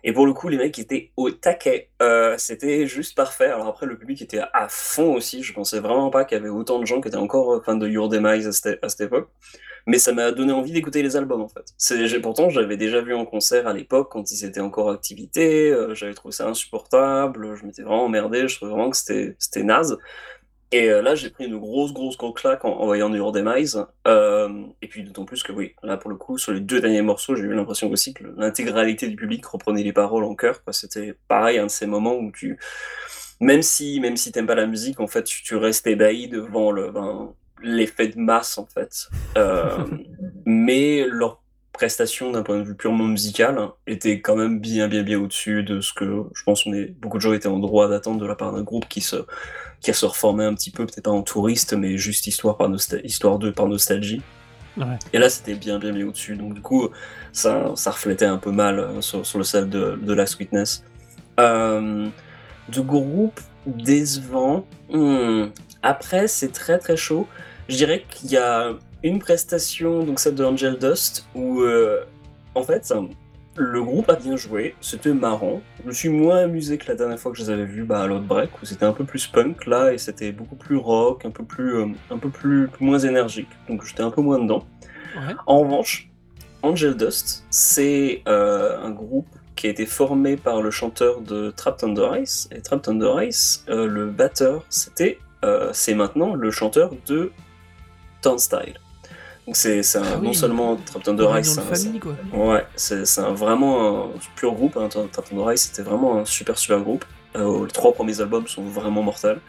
et pour le coup, les mecs étaient au taquet. C'était juste parfait. Alors après, le public était à fond aussi. Je pensais vraiment pas qu'il y avait autant de gens qui étaient encore, fans de Your Demise à cette à cette époque. Mais ça m'a donné envie d'écouter les albums, en fait. Pourtant, j'avais déjà vu en concert à l'époque quand ils étaient encore en activité, heu, j'avais trouvé ça insupportable, je m'étais vraiment emmerdé, je trouvais vraiment que c'était naze et heu, là, j'ai pris une grosse, grosse, grosse claque en voyant Your Demise, hem et puis d'autant plus que oui, là, pour le coup, sur les 2 derniers morceaux, j'ai eu l'impression aussi que l'intégralité du public reprenait les paroles en chœur. C'était pareil, un de ces moments où tu même si même si tu aimes pas la musique, en fait, tu tu restes ébahi devant le ben, l'effet de masse, en fait. Hem, mais leur prestation d'un point de vue purement musical était quand même bien, bien, bien au-dessus de ce que je pense on est beaucoup de gens étaient en droit d'attendre de la part d'un groupe qui se qui a se reformé un petit peu, peut-être pas en touriste, mais juste histoire par histoire de par nostalgie Ouais. et là, c'était bien, bien, bien au-dessus. Donc du coup, ça ça reflétait un peu mal, heu, sur sur le set de de Last Witness. Hem, de groupe décevant, mmh, après c'est très, très chaud. Je dirais qu'il y a une prestation, donc celle de Angel Dust où, heu, en fait, le groupe a bien joué, c'était marrant. Je me suis moins amusé que la dernière fois que je les avais vus, bah, à l'Outbreak où c'était un peu plus punk là et c'était beaucoup plus rock, un peu plus, hem, un peu plus moins énergique, donc j'étais un peu moins dedans. Ouais. En revanche, Angel Dust, c'est, heu, un groupe qui a été formé par le chanteur de Trapped Under Ice et Trapped Under Ice, le batteur, c'était, c'est maintenant le chanteur de Turnstile. Donc c'est Ah non seulement Ice, de un c'est ouais, c'est vraiment un pur groupe, hein, Tra Trapped Under Ice, c'était vraiment un super, super groupe. Heu, les 3 premiers albums sont vraiment mortels.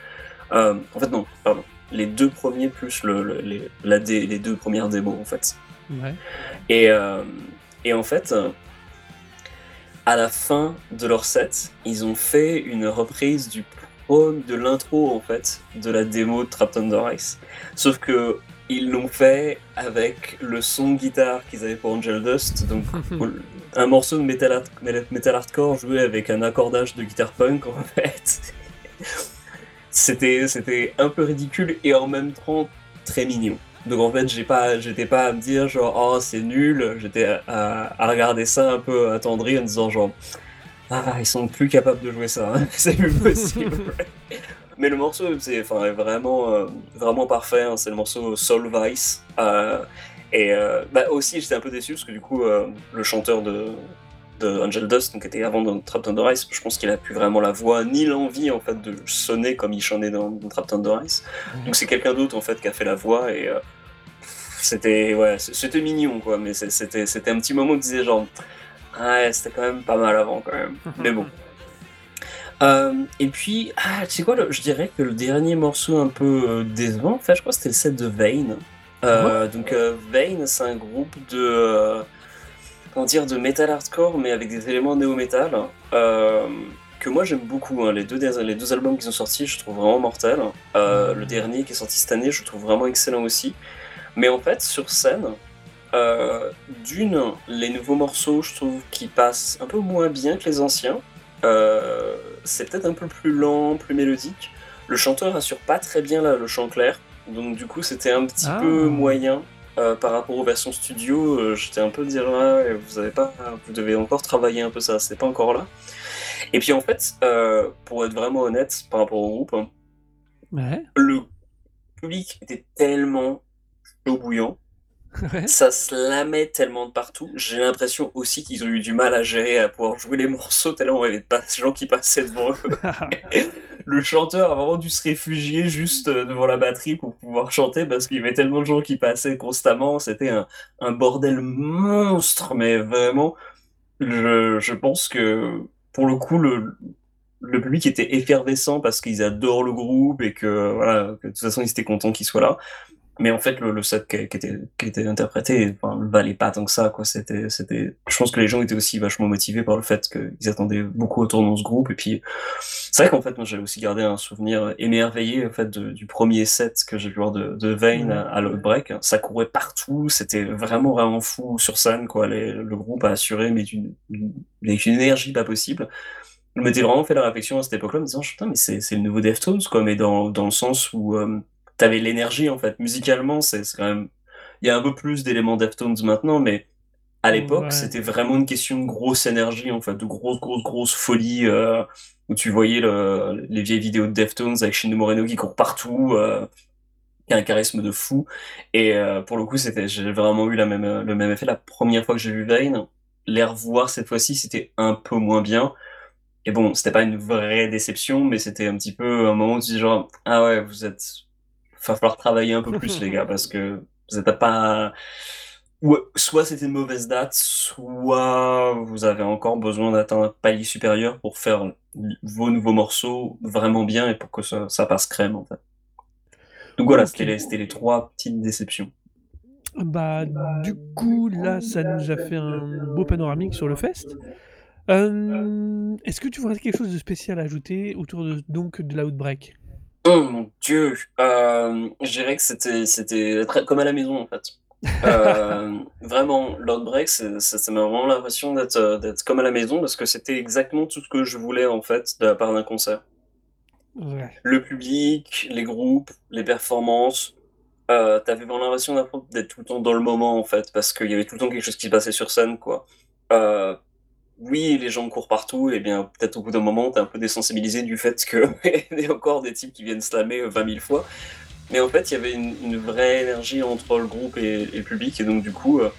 Hem, en fait non, pardon, les 2 premiers plus le le les la dé les 2 premières démos, en fait. Ouais. Et, euh, et en fait, euh, à la fin de leur set, ils ont fait une reprise du de l'intro en fait de la démo de Trapped Under Ice. Sauf que ils l'ont fait avec le son de guitare qu'ils avaient pour Angel Dust, donc un morceau de metal, art- metal hardcore joué avec un accordage de guitare punk en fait. C'était c'était un peu ridicule et en même temps très mignon. Donc en fait, j'ai pas, j'étais pas à me dire genre oh c'est nul. J'étais à, à- à regarder ça un peu attendri en disant genre ah ils sont plus capables de jouer ça, hein. c'est plus possible. Mais le morceau c'est enfin est vraiment euh, vraiment parfait. hein. C'est le morceau Soul Vice. Euh, et euh, bah, aussi j'étais un peu déçu parce que du coup le chanteur de de Angel Dust, donc qui était avant dans Trapped Under Ice, je pense qu'il a plus vraiment la voix ni l'envie en fait de sonner comme il chantait dans, dans Trapped Under Ice. Donc c'est quelqu'un d'autre en fait qui a fait la voix et c'était ouais, c'était mignon quoi, mais c'était c'était un petit moment où tu disais genre ouais, c'était quand même pas mal avant quand même. Mais bon. Euh, et puis, ah, tu sais quoi, le- je dirais que le dernier morceau un peu euh, décevant, en fait, je crois que c'était le set de Vane. Euh, donc, euh, Vane, c'est un groupe de, comment dire, de metal hardcore, mais avec des éléments néo-metal, que moi j'aime beaucoup. hein. Les, deux, derniers- les deux albums qui sont sortis, je trouve vraiment mortels. Le dernier qui est sorti cette année, je trouve vraiment excellent aussi. Mais en fait, sur scène, d'une, les nouveaux morceaux, je trouve qu'ils passent un peu moins bien que les anciens. Euh, c'est peut-être un peu plus lent, plus mélodique. Le chanteur assure pas très bien là, le chant clair, donc du coup c'était un petit Ah. peu moyen euh, par rapport aux versions studio. euh, J'étais un peu dire ah, vous avez pas, vous devez encore travailler un peu ça, c'est pas encore là. Et puis en fait, pour être vraiment honnête par rapport au groupe, hein, Ouais. le public était tellement chaud bouillant Ouais. ça slamait tellement de partout. J'ai l'impression aussi qu'ils ont eu du mal à gérer, à pouvoir jouer les morceaux, tellement il y avait pas de gens qui passaient devant eux. Le chanteur a vraiment dû se réfugier juste euh, devant la batterie pour pouvoir chanter parce qu'il y avait tellement de gens qui passaient constamment. C'était un, un bordel monstre, mais vraiment, je, je pense que pour le coup, le, le public était effervescent parce qu'ils adorent le groupe et que, voilà, que de toute façon, ils étaient contents qu'ils soient là. Mais en fait, le, le set qui, qui était, qui était interprété enfin, valait pas tant que ça. Quoi. C'était, c'était... Je pense que les gens étaient aussi vachement motivés par le fait qu'ils attendaient beaucoup autour de ce groupe. Et puis, c'est vrai qu'en fait, moi, j'avais aussi gardé un souvenir émerveillé en fait, de, du premier set que j'ai vu voir de, de Vane à, à Break. Ça courait partout, c'était vraiment, vraiment fou sur scène. Quoi. Les, le groupe a assuré, mais d'une, avec une énergie pas possible. Je m'étais vraiment fait la réflexion à cette époque-là, en me disant, putain, mais c'est, c'est le nouveau Deftones, quoi, mais dans, dans le sens où... Euh, t'avais l'énergie en fait. Musicalement, c'est quand même. Il y a un peu plus d'éléments Deftones maintenant, mais à l'époque, c'était vraiment une question de grosse énergie en fait, de grosse, grosse, grosse folie. Euh, où tu voyais le, les vieilles vidéos de Deftones avec Shin Moreno qui court partout, euh, qui a un charisme de fou. Et euh, pour le coup, c'était, j'ai vraiment eu la même, le même effet la première fois que j'ai vu Vane. Les revoir cette fois-ci, c'était un peu moins bien. Et bon, c'était pas une vraie déception, mais c'était un petit peu un moment où tu dis genre, ah ouais, vous êtes va falloir travailler un peu plus, les gars, parce que vous n'êtes pas. soit c'était une mauvaise date, soit vous avez encore besoin d'atteindre un palier supérieur pour faire vos nouveaux morceaux vraiment bien et pour que ça, passe crème, en fait. Donc voilà, c'était les, les, trois petites déceptions. Bah, du coup, là, ça nous a fait un beau panoramique sur le fest. Euh, est-ce que tu voudrais quelque chose de spécial à ajouter autour de, donc de l'Outbreak Oh mon Dieu! Euh, je dirais que c'était c'était très comme à la maison, en fait. Euh, vraiment, l'Outbreak, ça m'a vraiment l'impression d'être, euh, d'être comme à la maison parce que c'était exactement tout ce que je voulais, en fait, de la part d'un concert. Le public, les groupes, les performances, euh, tu vraiment l'impression d'être tout le temps dans le moment, en fait, parce qu'il y avait tout le temps quelque chose qui passait sur scène, quoi. Euh, oui, les gens courent partout, et bien peut-être au bout d'un moment, t'es un peu désensibilisé du fait qu'il y a encore des types qui viennent slammer 20 euh, 000 fois. Mais en fait, il y avait une, vraie énergie entre le groupe et, le public, et donc du coup, euh,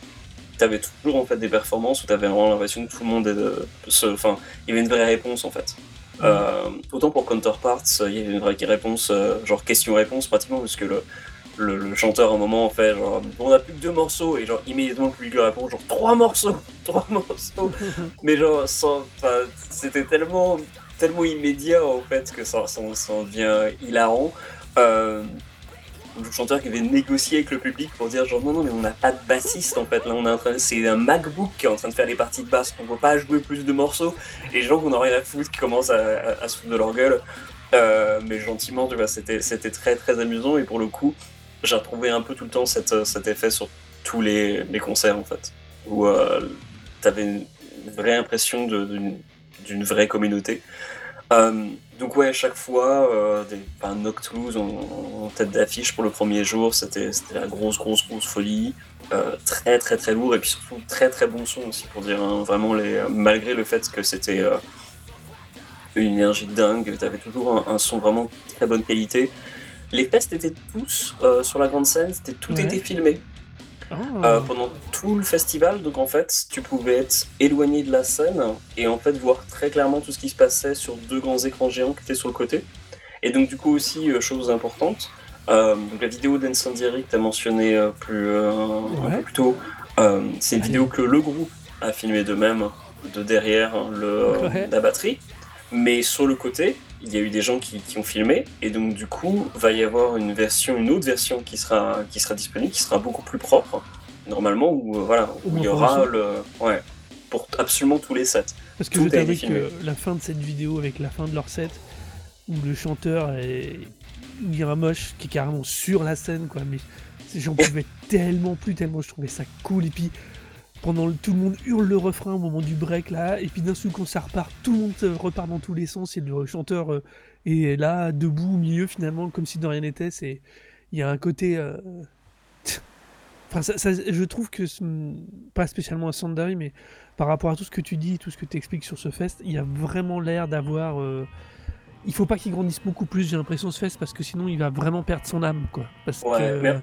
t'avais toujours en fait des performances où t'avais vraiment l'impression que tout le monde est de, enfin, il y avait une vraie réponse en fait. Euh, autant pour Counterparts, il y avait une vraie réponse, genre question-réponse pratiquement, parce que le, le, chanteur à un moment fait genre on a plus que deux morceaux et genre immédiatement le public lui répond genre trois morceaux trois morceaux. Mais genre c'était tellement tellement immédiat en fait que ça, ça, devient hilarant. Euh, le chanteur qui avait négocié avec le public pour dire genre non non mais on n'a pas de bassiste en fait. Là on est en train c'est un MacBook qui est en train de faire les parties de basse. On ne peut pas jouer plus de morceaux. Et les gens qu'on aurait rien à foutre qui commencent à, se foutre de leur gueule. Euh, mais gentiment tu vois c'était c'était très très amusant. Et pour le coup j'ai retrouvé un peu tout le temps euh, cet effet sur tous les, concerts en fait, où euh, tu avais une vraie impression d'une vraie communauté. Euh, donc ouais, chaque fois, euh, des, en, tête d'affiche pour le premier jour, c'était la grosse, grosse, grosse folie. Très, très, très lourd et puis surtout très, très bon son aussi pour dire hein, vraiment les, malgré le fait que c'était une énergie dingue, tu avais toujours un, un, son vraiment très bonne qualité. Les tests étaient tous euh, sur la grande scène, c'était, tout était filmé. Ah. Euh, pendant tout le festival, donc en fait, tu pouvais être éloigné de la scène et en fait voir très clairement tout ce qui se passait sur deux grands écrans géants qui étaient sur le côté. Et donc du coup aussi, euh, chose importante, donc la vidéo d'Incendiary que tu as mentionné plus, un peu plus tôt, c'est une vidéo que le groupe a filmé de même de derrière le, la batterie. Mais sur le côté, il y a eu des gens qui, ont filmé, et donc du coup, va y avoir une version, une autre version qui sera, qui sera disponible, qui sera beaucoup plus propre, normalement, où, euh, voilà, où il y aura le. Ouais, pour absolument tous les sets. Parce que je t'avais que la fin de cette vidéo avec la fin de leur set, où le chanteur est. moche qui est carrément sur la scène, quoi, mais j'en pouvais tellement plus, tellement je trouvais ça cool, et puis pendant le, tout le monde hurle le refrain au moment du break là, et puis d'un seul coup ça repart, tout le monde repart dans tous les sens, et le chanteur euh, est là, debout au milieu finalement, comme si de rien n'était. C'est, il y a un côté, euh, enfin, ça, je trouve que pas spécialement à Sandari, mais par rapport à tout ce que tu dis, tout ce que tu expliques sur ce fest, il y a vraiment l'air d'avoir euh, il faut pas qu'il grandisse beaucoup plus, j'ai l'impression, ce fest, parce que sinon il va vraiment perdre son âme, quoi. Parce ouais, mais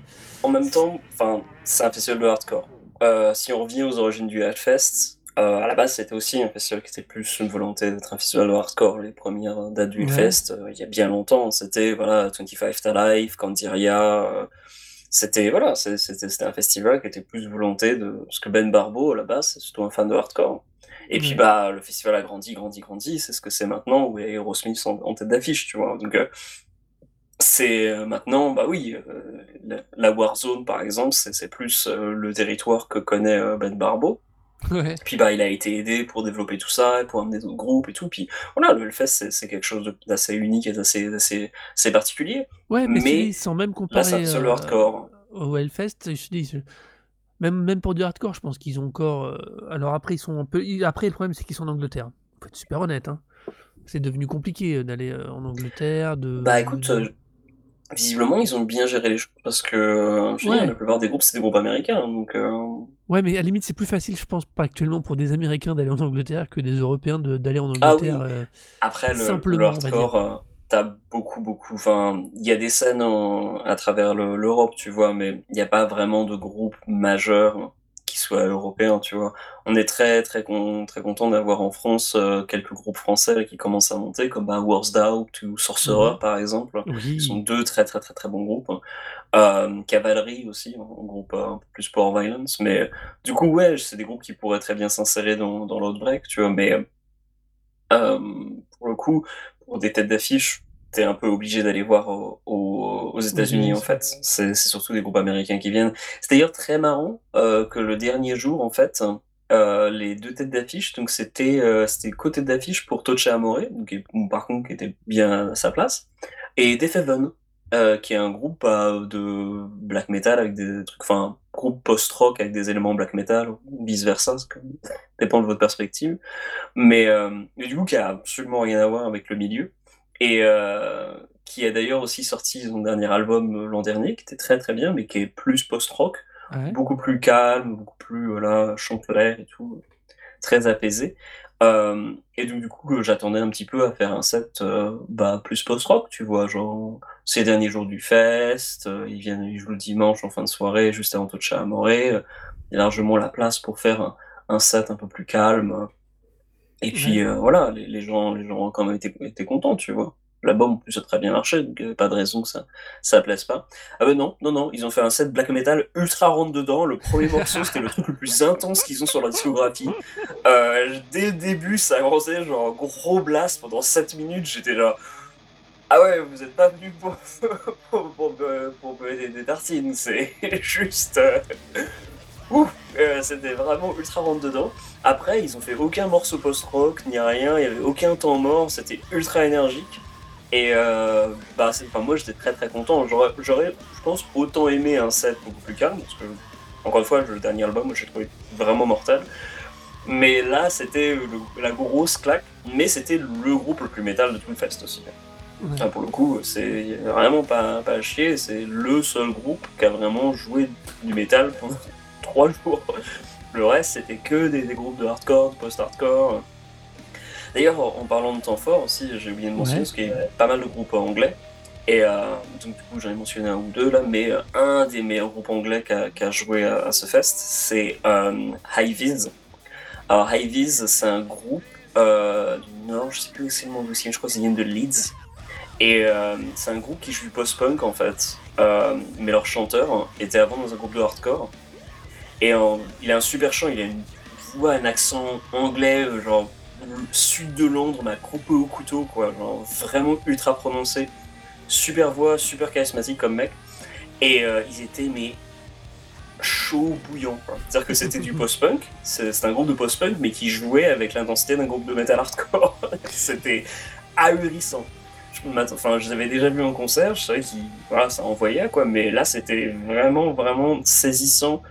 en même temps, enfin, c'est un festival de hardcore. Euh, si on revient aux origines du Hellfest, euh, à la base, c'était aussi un festival qui était plus une volonté d'être un festival de hardcore. Les premières dates du Hellfest, euh, il y a bien longtemps, c'était voilà, 25 to Life, Candiria. c'était voilà, c'était un festival qui était plus volonté de. Parce que Ben Barbo, à la base, c'est surtout un fan de hardcore. Et puis, bah, le festival a grandi, grandi, grandi. C'est ce que c'est maintenant, où Aerosmith en, tête d'affiche, tu vois. Donc, c'est euh, maintenant, bah oui, euh, la, la Warzone par exemple, c'est plus euh, le territoire que connaît Ben Barbo. Ouais. Puis bah il a été aidé pour développer tout ça, pour amener d'autres groupes et tout. Puis voilà, le Hellfest c'est quelque chose d'assez unique et d'assez assez particulier. Ouais, mais, mais sans même comparer là, le hardcore. au Hellfest, je dis, même, même pour du hardcore, je pense qu'ils ont encore. alors après, ils sont un peu. Après, le problème c'est qu'ils sont en Angleterre. Faut être super honnête. Hein. C'est devenu compliqué d'aller en Angleterre. De, bah écoute, Visiblement, ils ont bien géré les choses parce que euh, la plupart des groupes, c'est des groupes américains. Donc, euh, Ouais, mais à la limite, c'est plus facile, je pense, pas actuellement pour des Américains d'aller en Angleterre que des Européens d'aller en ah Angleterre. Euh, Après, le, le hardcore, t'as beaucoup, beaucoup. Enfin, il y a des scènes à travers l'Europe, tu vois, mais il n'y a pas vraiment de groupe majeur européen, tu vois. On est très très très content d'avoir en France euh, quelques groupes français qui commencent à monter, comme bah, Worst Doubt ou Sorcerer mhm. par exemple. Ils sont deux très très très très bons groupes. Euh, Cavalry aussi, un groupe euh, un peu plus sport violence. Mais du coup, ouais, c'est des groupes qui pourraient très bien s'insérer dans, dans l'outbreak, tu vois. Mais pour le coup, pour des têtes d'affiche, t'es un peu obligé d'aller voir aux États-Unis en fait. C'est surtout des groupes américains qui viennent. C'est d'ailleurs très marrant euh, que le dernier jour en fait, euh, les deux têtes d'affiche, donc c'était euh, c'était côté d'affiche pour Tocha Amore, donc par contre qui était bien à sa place, et Def Heaven, qui est un groupe de black metal avec des trucs, enfin groupe post-rock avec des éléments black metal ou vice versa, ça dépend de votre perspective, mais, mais du coup qui a absolument rien à voir avec le milieu et euh, qui a d'ailleurs aussi sorti son dernier album euh, l'an dernier, qui était très très bien, mais qui est plus post-rock, beaucoup plus calme, beaucoup plus voilà, clair et tout, très apaisé. Euh, et donc du coup, j'attendais un petit peu à faire un set bah, plus post-rock, tu vois, genre ces derniers jours du fest, ils viennent, ils jouent le dimanche en fin de soirée, juste avant Tocha Amoré, il y a largement la place pour faire un set un peu plus calme, et puis euh, voilà, les, gens, les gens ont quand même été, été contents, tu vois. L'album en plus a très bien marché, donc euh, pas de raison que ça ça plaise pas. Ah ben non, non, non, ils ont fait un set black metal ultra rentre dedans. Le premier morceau c'était le truc le plus intense qu'ils ont sur leur discographie. Euh, dès le début, ça a commencé genre gros blast pendant 7 minutes. J'étais là. Ah ouais, vous êtes pas venu pour, pour, pour, pour, des, des, tartines, c'est juste. Euh, c'était vraiment ultra rentre dedans. Après, ils ont fait aucun morceau post-rock, ni rien, il n'y avait aucun temps mort, c'était ultra énergique. Et euh, bah, enfin, moi j'étais très très content. J'aurais, je pense, autant aimé un set beaucoup plus calme, parce que, encore une fois, le dernier album, j'ai trouvé vraiment mortel. Mais là, c'était la grosse claque, mais c'était le groupe le plus métal de tout le fest aussi. pour le coup, c'est vraiment pas, pas à chier, c'est le seul groupe qui a vraiment joué du métal pendant trois jours. Le reste, c'était que des, groupes de hardcore, post-hardcore. D'ailleurs, en parlant de temps fort aussi, j'ai oublié de mentionner, parce qu'il y a pas mal de groupes anglais. Et euh, donc, du coup, j'en ai mentionné un ou deux là, mais euh, un des meilleurs groupes anglais qui a, joué à, ce fest, c'est euh, High Vis. Alors, High Vis, c'est un groupe du Nord, je sais plus où c'est le nom aussi, je crois que c'est de Leeds. Et c'est un groupe qui joue post-punk en fait. mais leur chanteur était avant dans un groupe de hardcore. Et il a un super chant, il a une voix, un accent anglais, euh, genre sud de Londres, mais coupé au couteau, quoi. Genre vraiment ultra prononcé. Super voix, super charismatique comme mec. Et euh, ils étaient, mais chaud bouillant. C'est-à-dire que c'était du post-punk, c'est un groupe de post-punk, mais qui jouait avec l'intensité d'un groupe de metal hardcore. c'était ahurissant. Enfin, je les avais déjà vus en concert, je savais que voilà, ça envoyait, quoi, mais là, c'était vraiment, vraiment saisissant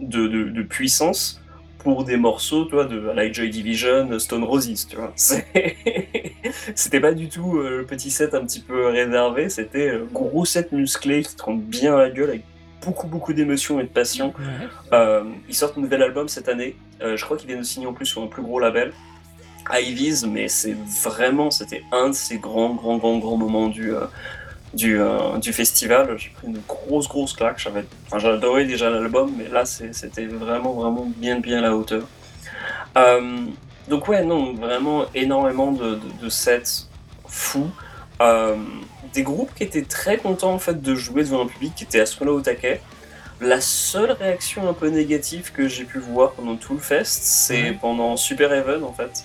de, de, puissance pour des morceaux, toi, de la Joy Division, Stone Roses, tu vois. C'était pas du tout euh, le petit set un petit peu réservé, c'était euh, gros set musclé qui te rend bien la gueule avec beaucoup beaucoup d'émotions et de passion. Euh, ils sortent un nouvel album cette année. je crois qu'ils viennent de signer en plus sur un plus gros label. Ivy's, mais c'est vraiment, c'était un de ces grands, grands, grands, grands moments du, du, euh, du festival. J'ai pris une grosse, grosse claque. J'avais, enfin, j'adorais déjà l'album, mais là, c'était vraiment, vraiment bien, bien à la hauteur. Euh, donc ouais, non, vraiment énormément de, de, sets fous. Euh, des groupes qui étaient très contents en fait de jouer devant un public qui était à ce moment-là au taquet. La seule réaction un peu négative que j'ai pu voir pendant tout le fest, c'est pendant Super Even en fait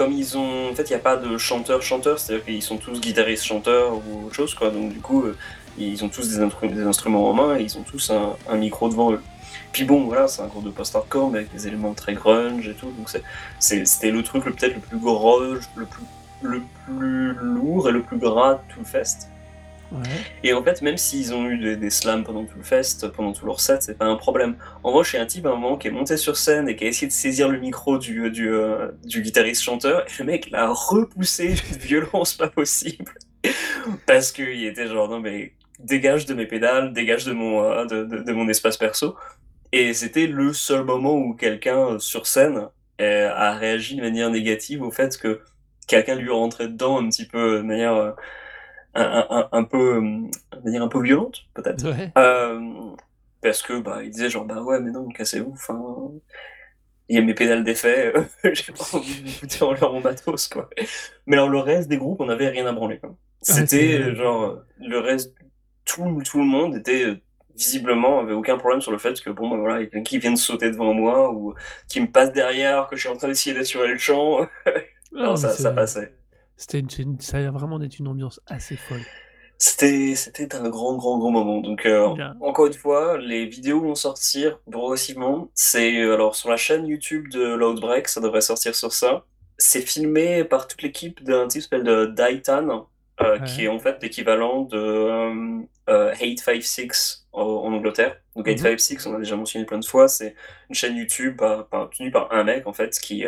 comme ils ont. En fait, il n'y a pas de chanteur-chanteur, c'est-à-dire qu'ils sont tous guitaristes-chanteurs ou autre chose, quoi. Donc, du coup, euh, ils ont tous des, instruments en main et ils ont tous un, micro devant eux. Puis bon, voilà, c'est un groupe de post-hardcore, mais avec des éléments très grunge et tout. Donc, c'était le truc peut-être le plus grunge, le plus, le plus lourd et le plus gras de tout le fest. Et en fait, même s'ils ont eu des, slams pendant tout le fest, pendant tout leur set, c'est pas un problème. En revanche, il y a un type à un moment qui est monté sur scène et qui a essayé de saisir le micro du, du, euh, du guitariste chanteur, et le mec l'a repoussé d'une violence pas possible. Parce qu'il était genre, non mais dégage de mes pédales, dégage de mon, euh, de, de, mon espace perso. Et c'était le seul moment où quelqu'un euh, sur scène a réagi de manière négative au fait que quelqu'un lui rentrait dedans un petit peu de manière un, un, peu, un peu violente, peut-être. Euh, parce que bah, il disait genre bah ouais mais non cassez-vous, enfin il y a mes pédales d'effet, j'ai pas envie d'écouter en leur mon matos quoi. Mais alors le reste des groupes on avait rien à branler quoi. C'était genre le reste tout, tout le monde était visiblement avait aucun problème sur le fait que bon bah voilà il y a quelqu'un qui vient de sauter devant moi ou qui me passe derrière que je suis en train d'essayer d'assurer le champ. non, ça, ça passait. C'était ça a vraiment d'être une ambiance assez folle. C'était, c'était un grand, grand, grand moment. Donc, euh, encore une fois, les vidéos vont sortir progressivement. C'est euh, alors sur la chaîne YouTube de Loudbreak, ça devrait sortir sur ça. C'est filmé par toute l'équipe d'un type qui s'appelle Daitan, euh, qui est en fait l'équivalent de 856 en, Angleterre. Donc, 856, mhm. on a déjà mentionné plein de fois, c'est une chaîne YouTube tenue par un mec, en fait, qui.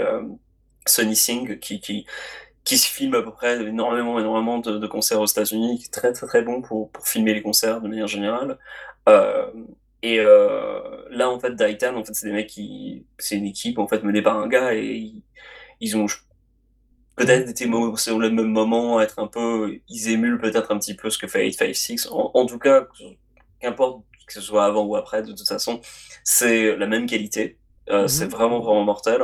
Sonny Singh, qui, qui, qui se filme à peu près énormément, énormément de, concerts aux États-Unis, qui est très, très, très bon pour, pour filmer les concerts de manière générale. Euh, et euh, là, en fait, Daitan, en fait, c'est des mecs qui, c'est une équipe, en fait, menée par un gars et ils, ont peut-être été au le même moment, être un peu, ils émulent peut-être un petit peu ce que fait 856. En, en tout cas, qu'importe que ce soit avant ou après, de toute façon, c'est la même qualité. Euh, C'est mhm. vraiment, vraiment mortel.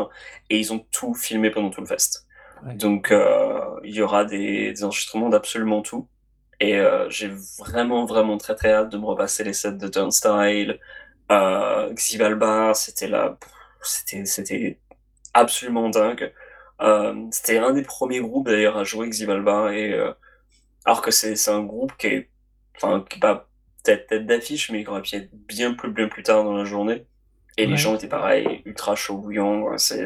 Et ils ont tout filmé pendant tout le fest. Donc, euh, il y aura des, enregistrements d'absolument tout. Et euh, j'ai vraiment, vraiment très, très hâte de me repasser les sets de Turnstile. Euh, Xibalba, c'était là, c'était, absolument dingue. Euh, c'était un des premiers groupes d'ailleurs à jouer Xibalba. Et, alors que c'est, un groupe qui est, enfin, qui pas tête, tête d'affiche, mais qui aurait pu être bien plus, bien plus tard dans la journée. Et les gens étaient pareil, ultra chaud bouillant. C'est,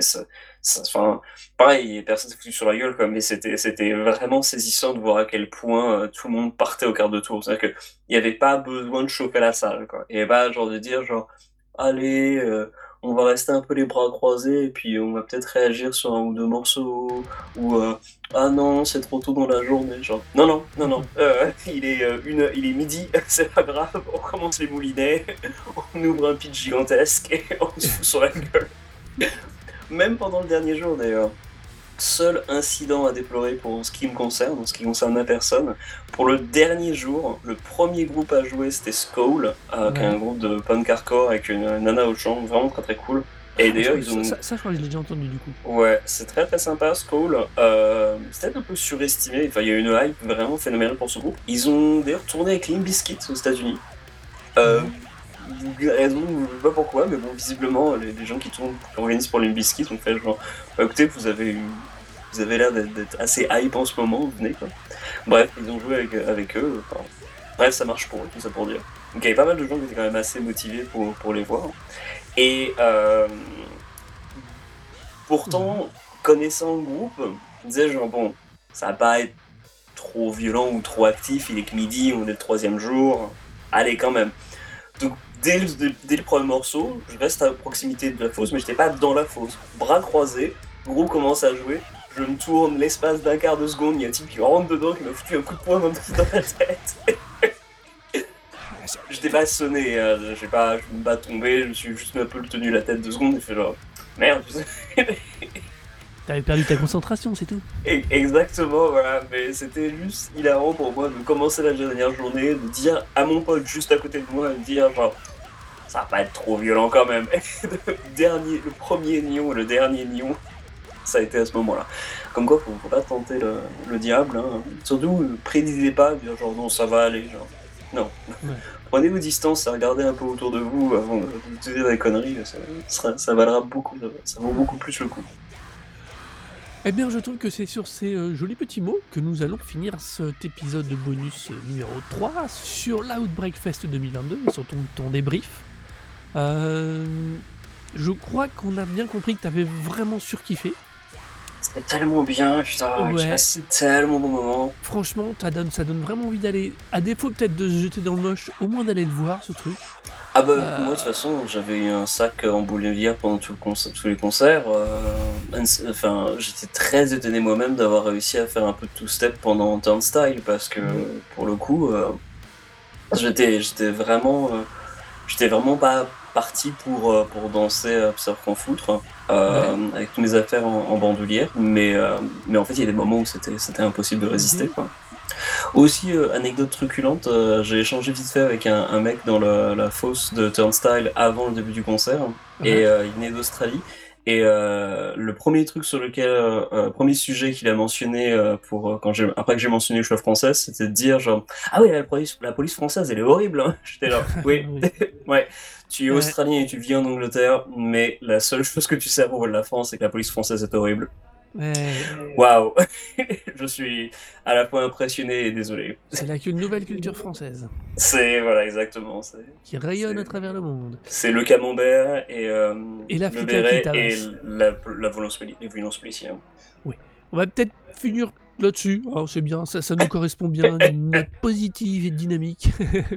enfin, pareil, personne s'est foutu sur la gueule, quoi, mais c'était, c'était vraiment saisissant de voir à quel point euh, tout le monde partait au quart de tour. C'est-à-dire qu'il n'y avait pas besoin de chauffer la salle, quoi. Il n'y avait pas genre de dire, genre, allez, euh, on va rester un peu les bras croisés et puis on va peut-être réagir sur un ou deux morceaux ou euh, ah non c'est trop tôt dans la journée genre non non non non euh, il est euh, une il est midi c'est pas grave on commence les moulinets on ouvre un pitch gigantesque et on se fout sur la gueule. Même pendant le dernier jour d'ailleurs seul incident à déplorer pour ce qui me concerne, en ce qui concerne ma personne. Pour le dernier jour, le premier groupe à jouer c'était Skull, euh, qui est un groupe de punk hardcore avec une, nana au chant, vraiment très très cool. Et ah, d'ailleurs, ils ont. Ça, ça, je crois que je l'ai déjà entendu du coup. Ouais, c'est très très sympa, Skull. Euh, c'est un peu surestimé. Enfin, il y a une hype vraiment phénoménale pour ce groupe. Ils ont d'ailleurs tourné avec Limp Bizkit aux États-Unis. Euh, raison, je sais pas pourquoi, mais bon, visiblement, les, gens qui, tournent, qui organisent pour Limp Bizkit ont fait genre, bah, écoutez, vous avez vous avez l'air d'être assez hype en ce moment, venez quoi. Bref, ils ont joué avec, eux. bref, ça marche pour eux, tout ça pour dire. Donc il y avait pas mal de gens qui étaient quand même assez motivés pour, pour les voir. Et euh, pourtant, connaissant le groupe, je disais genre bon, ça va pas être trop violent ou trop actif, il est que midi, on est le troisième jour, allez quand même. Dès le, dès le premier morceau, je reste à proximité de la fosse, mais j'étais pas dans la fosse. Bras croisés, le groupe commence à jouer, je me tourne l'espace d'un quart de seconde, il y a un type qui rentre dedans, qui m'a foutu un coup de poing dans, la tête. J'étais pas sonné, j'ai pas, je me bats tombé, je me suis juste un peu tenu la tête deux secondes et fait genre merde. T'avais perdu ta concentration, c'est tout. Exactement, voilà, mais c'était juste hilarant pour moi de commencer la dernière journée, de dire à mon pote juste à côté de moi, de dire genre ça va pas être trop violent quand même. le, dernier, le premier nion, le dernier nion, ça a été à ce moment-là. Comme quoi, faut, faut pas tenter le, diable. Hein. Surtout, prédisez pas, dire genre non, ça va aller. Genre. Non. Prenez vos distances, regardez un peu autour de vous avant de dire des conneries. Ça, ça, valera beaucoup, ça vaut beaucoup plus le coup. Eh bien, je trouve que c'est sur ces euh, jolis petits mots que nous allons finir cet épisode de bonus euh, numéro 3 sur l'Outbreak Fest 2022 et sur ton, ton débrief. Euh, je crois qu'on a bien compris que tu avais vraiment surkiffé. C'était tellement bien, putain, Ouais. j'ai passé tellement bon moment. Franchement, ça donne, ça donne vraiment envie d'aller, à défaut peut-être de se jeter dans le moche, au moins d'aller le voir ce truc. Ah bah Euh. moi de toute façon j'avais eu un sac en boulevière pendant tout le tous les concerts. euh, enfin j'étais très étonné moi-même d'avoir réussi à faire un peu de two-step pendant Turnstile parce que pour le coup euh, j'étais j'étais vraiment j'étais vraiment pas parti pour euh, pour danser à surf en foutre euh, avec toutes mes affaires en, en bandoulière mais euh, mais en fait il y a des moments où c'était c'était impossible de résister Mhm. quoi. Aussi, euh, anecdote truculente, j'ai échangé vite fait avec un, un mec dans la fosse de Turnstile avant le début du concert, et il venait d'Australie. Et euh, le premier truc sur lequel, euh, euh, premier sujet qu'il a mentionné euh, pour quand j'ai après que j'ai mentionné le choix français, c'était de dire genre ah oui la police, la police française elle est horrible. hein. J'étais là oui ouais tu es Ouais. australien et tu vis en Angleterre, mais la seule chose que tu sais à propos de la France c'est que la police française est horrible. Waouh, je suis à la fois impressionné et désolé. c'est là qu'une nouvelle culture française C'est voilà exactement. Qui rayonne à travers le monde. c'est le camembert et, euh, Et le béret et la, la violence, les violences policières. On va peut-être finir là-dessus. Alors, c'est bien, ça, ça nous correspond bien, une note positive et dynamique.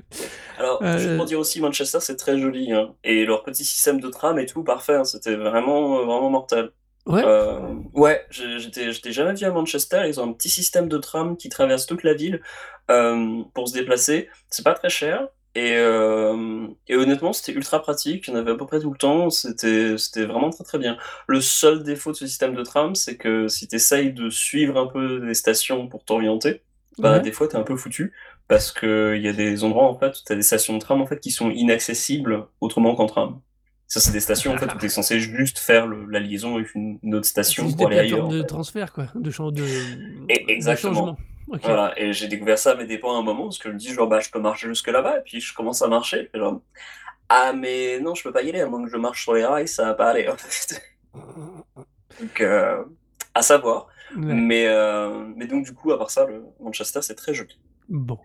Alors, Euh, juste pour dire aussi, Manchester c'est très joli hein. et leur petit système de tram et tout parfait. hein. C'était vraiment vraiment mortel. Ouais. Euh, ouais, j'étais j'étais jamais vu à Manchester. Ils ont un petit système de tram qui traverse toute la ville euh, pour se déplacer. C'est pas très cher. Et, euh, et honnêtement, c'était ultra pratique. Il y en avait à peu près tout le temps. C'était c'était vraiment très très bien. Le seul défaut de ce système de tram, c'est que si tu essayes de suivre un peu les stations pour t'orienter, bah, Ouais. des fois, t'es un peu foutu. Parce qu'il y a des endroits, en fait, où t'as des stations de tram, en fait, qui sont inaccessibles autrement qu'en tram. Ça, c'est des stations, en fait, où t'es censé juste faire le- la liaison avec une, une autre station pour aller ailleurs. en de fait. transfert, quoi. De, chan- de, Et- de exactement. changement. Voilà, et j'ai découvert ça à mes dépens à un moment, parce que je me dis, genre, bah, je peux marcher jusque là-bas, et puis je commence à marcher, et genre, ah, mais non, je peux pas y aller, à moins que je marche sur les rails, ça va pas aller, en fait. Donc, euh, à savoir. Ouais. Mais, euh, mais donc, du coup, à part ça, le Manchester, c'est très joli. Bon.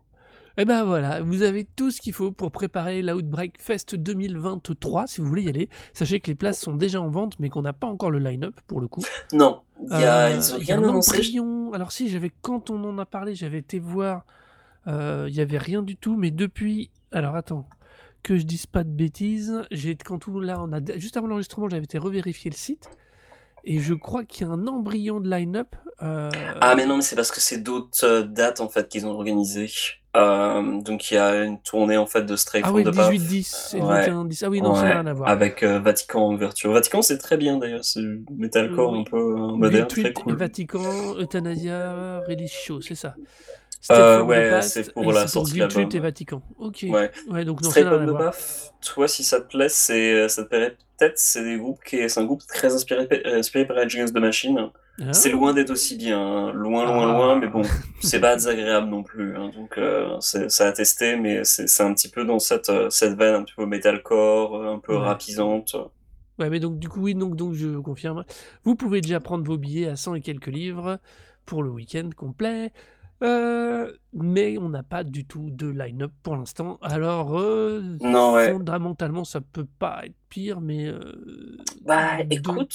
Et ben voilà, vous avez tout ce qu'il faut pour préparer l'Outbreak Fest 2023 si vous voulez y aller. Sachez que les places sont déjà en vente, mais qu'on n'a pas encore le line-up pour le coup. Non, il y a, Euh, ils ont rien annoncé. Alors si, j'avais quand on en a parlé, j'avais été voir. euh, Il y avait rien du tout, mais depuis. Alors attends, que je dise pas de bêtises. J'ai quand tout là, on a juste avant l'enregistrement, j'avais été revérifier le site et je crois qu'il y a un embryon de line-up. euh, Ah, mais non, mais c'est parce que c'est d'autres euh, dates, en fait, qu'ils ont organisées. Euh, donc, il y a une tournée, en fait, de Stray Ah oui, le Path. 18-10 et Ouais. 21-10. Ah oui, non, ça n'a rien à voir. Avec euh, Vatican en ouverture. Vatican, c'est très bien, d'ailleurs. C'est metalcore Oui. un peu moderne, très cool. Vatican, Euthanasia, Release Show, c'est ça. Euh, ouais, c'est pour la sortie de l'album. et Vatican. Ok. Ouais. Ouais, donc non, the voir. Path, toi, si ça te plaît, c'est, ça te plairait peut-être. C'est des groupes qui, c'est un groupe très inspiré, inspiré par Against the Machine. Ah. C'est loin d'être aussi bien, hein. loin, loin, Ah. loin, mais bon, c'est pas désagréable non plus. hein. Donc, euh, c'est, ça a testé, mais c'est, c'est un petit peu dans cette, euh, cette veine un petit peu metalcore, euh, un peu Ouais. rapisante. Ouais, mais donc du coup, oui, donc, donc je confirme. Vous pouvez déjà prendre vos billets à 100 et quelques livres pour le week-end complet. Euh, mais on n'a pas du tout de line-up pour l'instant. Alors, euh, Non, ouais. fondamentalement, ça peut pas être pire, mais. euh, Bah, écoute,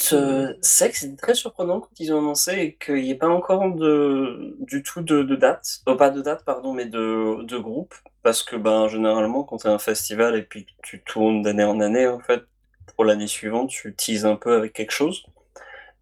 c'est que c'est très surprenant quand ils ont annoncé et qu'il n'y ait pas encore de, du tout de, de date, oh, pas de date, pardon, mais de, de groupe, parce que ben, généralement, quand tu as un festival et puis tu tournes d'année en année, en fait, pour l'année suivante, tu teases un peu avec quelque chose.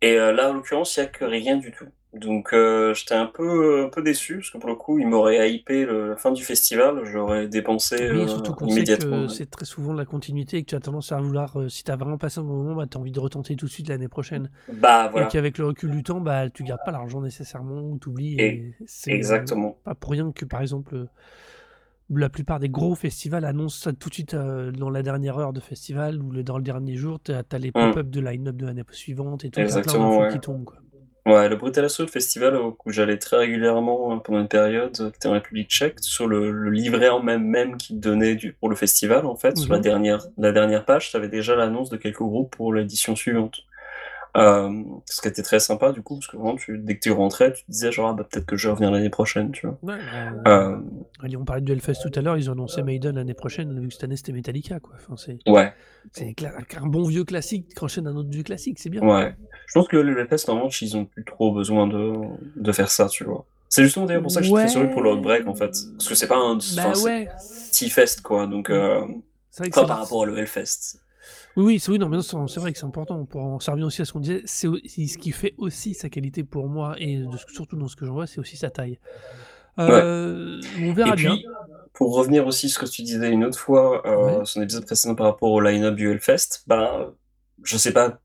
Et là, en l'occurrence, il n'y a que rien du tout. Donc, euh, j'étais un peu, un peu déçu, parce que pour le coup, ils m'auraient hypé le, la fin du festival, j'aurais dépensé Oui, euh, surtout qu'on sait que c'est très souvent la continuité et que tu as tendance à vouloir, euh, si tu as vraiment passé un bon moment, bah, tu as envie de retenter tout de suite l'année prochaine. Bah, Et voilà, qu'avec le recul du temps, bah, tu gardes pas l'argent nécessairement ou tu oublies. Et- Et c'est exactement. pas pour rien que, par exemple, la plupart des gros festivals annoncent ça tout de suite euh, dans la dernière heure de festival ou le- dans le dernier jour. Tu as, les pop-up de line-up de l'année suivante et tout. plein. Exactement, d'infos ouais. qui tombent. Quoi. Ouais, le Brutal Assault Festival où j'allais très régulièrement euh, pendant une période euh, qui était en République tchèque, sur le, le livret en même même qui te donnait du, pour le festival, en fait, sur la Mhm. dernière, la dernière page, tu avais déjà l'annonce de quelques groupes pour l'édition suivante. Euh, ce qui était très sympa du coup, parce que vraiment, tu, dès que tu rentrais, tu te disais genre, ah, bah, peut-être que je vais revenir l'année prochaine, tu vois. Ouais, Euh, on parlait de Hellfest tout à l'heure, ils ont annoncé Maiden l'année prochaine, vu que cette année c'était Metallica. Quoi. Enfin, c'est ouais, c'est un bon vieux classique qui enchaîne un autre vieux classique, c'est bien. ouais. Je pense que le Hellfest, en revanche, ils ont plus trop besoin de, de faire ça, tu vois. C'est justement d'ailleurs pour ça que je suis Ouais. très surpris pour l'Outbreak, en fait. Parce que c'est pas un... Bah ouais, T-Fest, quoi, donc... Euh... c'est vrai que Enfin, c'est- par rapport le Hellfest. Oui, oui, c'est oui, non, mais non, c'est c'est vrai que c'est important. Pour en servir aussi à ce qu'on disait, c'est ce qui fait aussi sa qualité pour moi, et de surtout dans ce que je vois, c'est aussi sa taille. Euh, On verra Et bien. puis, pour revenir aussi sur ce que tu disais une autre fois, euh, Ouais. son épisode précédent par rapport au line-up du Hellfest, ben, je sais pas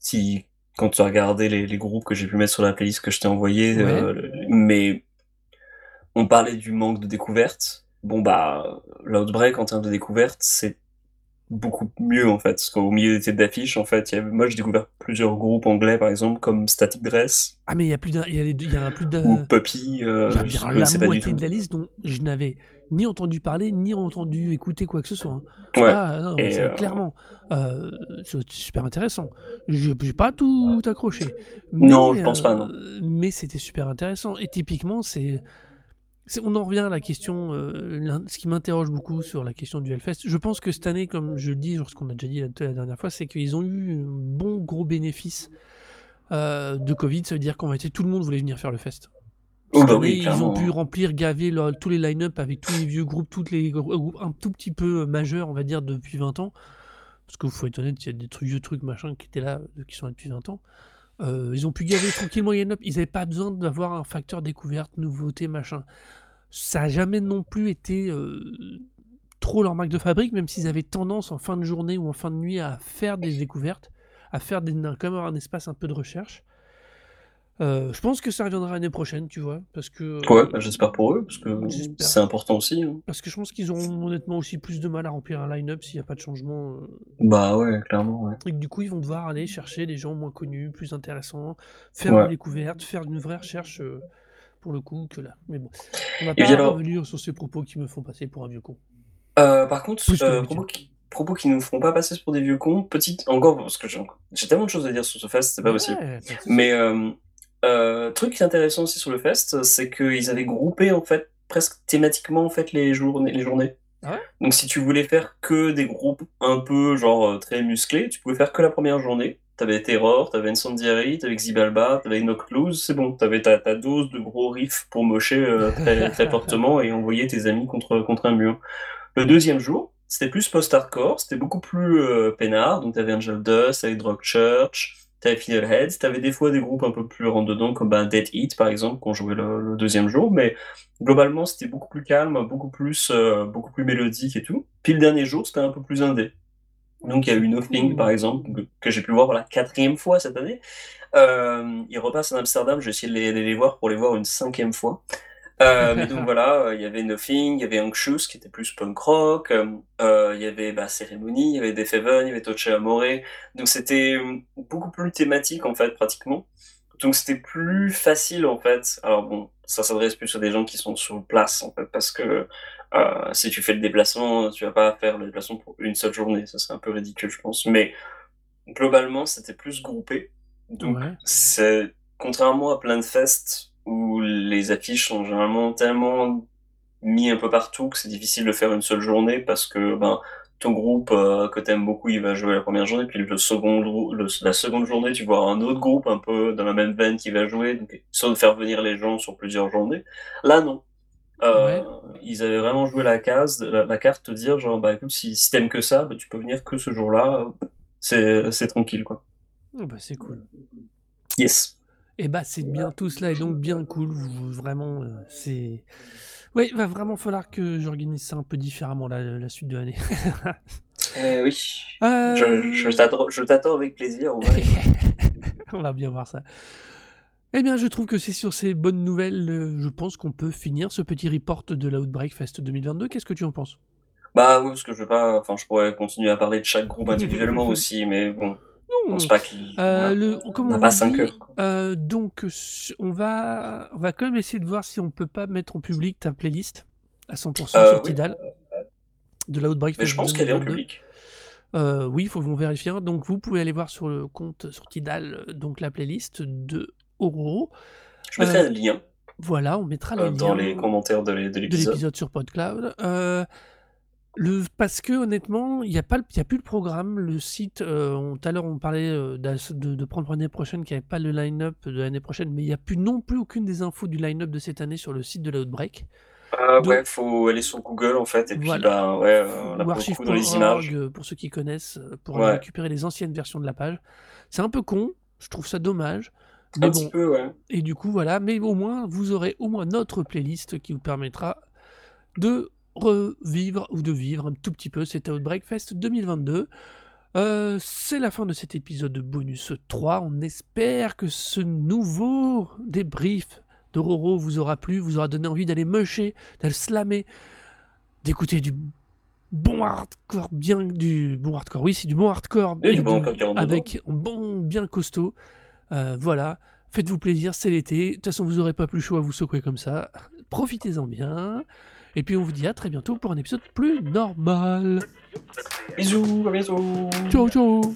si, quand tu as regardé les, les groupes que j'ai pu mettre sur la playlist que je t'ai envoyé, Ouais. euh, mais on parlait du manque de découverte. Bon, bah, l'Outbreak en termes de découverte, c'est beaucoup mieux en fait, parce qu'au milieu des têtes d'affiche, en fait, il y avait- moi j'ai découvert plusieurs groupes anglais par exemple, comme Static Dress Ah, mais il y a plus d'un, il y a plus de, ou Puppy, euh, je pas tout. de la liste dont je n'avais ni entendu parler, ni entendu écouter quoi que ce soit. hein. Ouais. Ah, non, Et, euh, clairement, euh, c'est super intéressant. Je n'ai pas tout accroché. Non, je pense pas, non. euh, Mais c'était super intéressant. Et typiquement, c'est. On en revient à la question, euh, ce qui m'interroge beaucoup sur la question du Hellfest. Je pense que cette année, comme je le dis, ce qu'on a déjà dit la, la dernière fois, c'est qu'ils ont eu un bon gros bénéfice euh, de Covid. Ça veut dire qu'en réalité, tout le monde voulait venir faire le fest. Oh, bah année, oui, ils ont pu remplir, gaver leur- tous les line-up avec tous les vieux groupes, tous les gro- groupes un tout petit peu majeurs, on va dire, depuis 20 ans. Parce que faut être honnête, il y a des trucs, vieux trucs, machin, qui étaient là, euh, qui sont là depuis 20 ans. Euh, ils ont pu gaver tranquillement les line-up. Ils n'avaient pas besoin d'avoir un facteur découverte, nouveauté, machin. Ça n'a jamais non plus été euh, trop leur marque de fabrique, même s'ils avaient tendance en fin de journée ou en fin de nuit à faire des découvertes, à faire des, comme un espace un peu de recherche. Euh, je pense que ça reviendra l'année prochaine, tu vois, parce que Ouais, bah, j'espère pour eux, parce que c'est important aussi. hein. parce que je pense qu'ils auront honnêtement aussi plus de mal à remplir un line-up s'il n'y a pas de changement. euh, Bah ouais, clairement, ouais. et que du coup, ils vont devoir aller chercher des gens moins connus, plus intéressants, faire Ouais. des découvertes, faire une vraie recherche euh, pour le coup que là. Mais bon, on va pas alors- revenir sur ces propos qui me font passer pour un vieux con. Euh, par contre, euh, propos, qui, propos qui nous feront pas passer pour des vieux cons, petite, encore, parce que j'ai tellement de choses à dire sur ce fest, c'est pas possible. Ouais. Mais euh, euh, truc qui est intéressant aussi sur le fest, c'est qu'ils avaient groupé en fait presque thématiquement en fait les journées. Les journées. Ah ouais? Donc si tu voulais faire que des groupes un peu genre euh, très musclés, tu pouvais faire que la première journée. T'avais Terror, t'avais Incendiary, t'avais Xibalba, t'avais Knock Loose, c'est bon, t'avais ta, ta dose de gros riffs pour mocher euh, très, très fortement et envoyer tes amis contre, contre un mur. Le deuxième jour, c'était plus post-hardcore, c'était beaucoup plus euh, peinard, donc t'avais Angel Dust, avec Drug Church, t'avais Fiddleheads, t'avais des fois des groupes un peu plus rentre-dedans, comme ben, Dead Heat par exemple, qu'on jouait le, le deuxième jour, mais globalement c'était beaucoup plus calme, beaucoup plus, euh, beaucoup plus mélodique et tout. Puis le dernier jour, c'était un peu plus indé. Donc il y a eu Nothing par exemple, que, que j'ai pu voir pour la quatrième fois cette année. Euh, ils repassent à Amsterdam, j'ai essayé de les, de les voir pour les voir une cinquième fois. Euh, mais donc voilà, euh, il y avait Nothing, il y avait Anxious qui était plus punk rock, euh, euh, il y avait bah, Ceremony, il y avait Death Heaven, il y avait Toche Amore. Donc c'était beaucoup plus thématique en fait, pratiquement. Donc c'était plus facile en fait. Alors bon, ça s'adresse plus à des gens qui sont sur place en fait, parce que si tu fais le déplacement, tu vas pas faire le déplacement pour une seule journée, ça serait un peu ridicule je pense. Mais globalement, c'était plus groupé. Donc Ouais. c'est contrairement à plein de fests où les affiches sont généralement tellement mis un peu partout que c'est difficile de faire une seule journée parce que ben ton groupe euh, que t'aimes beaucoup il va jouer la première journée puis le second le- la seconde journée tu vois un autre groupe un peu dans la même veine qui va jouer donc de faire venir les gens sur plusieurs journées là non Euh, Ouais. ils avaient vraiment joué la case la, la carte de dire genre bah écoute si, si t'aimes que ça bah, tu peux venir que ce jour-là c'est c'est tranquille quoi Oh, bah, c'est cool. yes Et bah c'est bien tout cela est donc bien cool. Vraiment, euh, c'est. Oui, il va vraiment falloir que j'organise ça un peu différemment la, la suite de l'année. Eh oui Euh, je, je t'attends je t'attends avec plaisir ouais. On va bien voir ça. Eh bien, je trouve que c'est sur ces bonnes nouvelles, euh, je pense qu'on peut finir ce petit report de l'Outbreak Fest 2022. Qu'est-ce que tu en penses? Bah oui, parce que je veux pas, enfin, je pourrais continuer à parler de chaque groupe individuellement aussi, mais bon, je Non, pense pas qu'il euh, le, n'a on pas l'a 5 dit, heures. quoi. euh, donc s- on va, on va quand même essayer de voir si on peut pas mettre en public ta playlist à 100% Euh, sur oui. Tidal de l'Outbreak Mais Fest je pense qu'elle est en 2022. public. Euh, oui, il faut vous vérifier. Donc, vous pouvez aller voir sur le compte sur Tidal, euh, donc la playlist de Oro. Je mettrai le lien. Voilà, on mettra le euh, lien dans les commentaires de l'é- de de l'épisode. l'épisode sur PodCloud. Euh, le, parce que honnêtement, il n'y a, pas le- il y a plus le programme. Le site, euh, on- tout à l'heure, on parlait euh, d'as- de, de prendre pour l'année prochaine, qu'il n'y avait pas le line-up de l'année prochaine, mais il n'y a plus non plus aucune des infos du line-up de cette année sur le site de l'Outbreak. Ah Donc- ouais, faut aller sur Google en fait, et puis Voilà. bah ouais, euh, là ou pour le coup dans les images. euh, pour ceux qui connaissent, euh, pour Ouais. récupérer les anciennes versions de la page. C'est un peu con, je trouve ça dommage. Un Mais petit bon, peu, ouais. et du coup, voilà. Mais au moins, vous aurez au moins notre playlist qui vous permettra de revivre ou de vivre un tout petit peu cet Outbreak Fest 2022. Euh, c'est la fin de cet épisode de bonus 3. On espère que ce nouveau débrief de Roro vous aura plu, vous aura donné envie d'aller musher, d'aller slammer, d'écouter du bon hardcore, bien du bon hardcore. Oui, c'est du bon hardcore Et du bon avec un bon bien costaud. Euh, voilà, faites-vous plaisir, c'est l'été. De toute façon, vous n'aurez pas plus chaud à vous secouer comme ça. Profitez-en bien. Et puis on vous dit à très bientôt pour un épisode plus normal. Bisous, à bientôt. Ciao ciao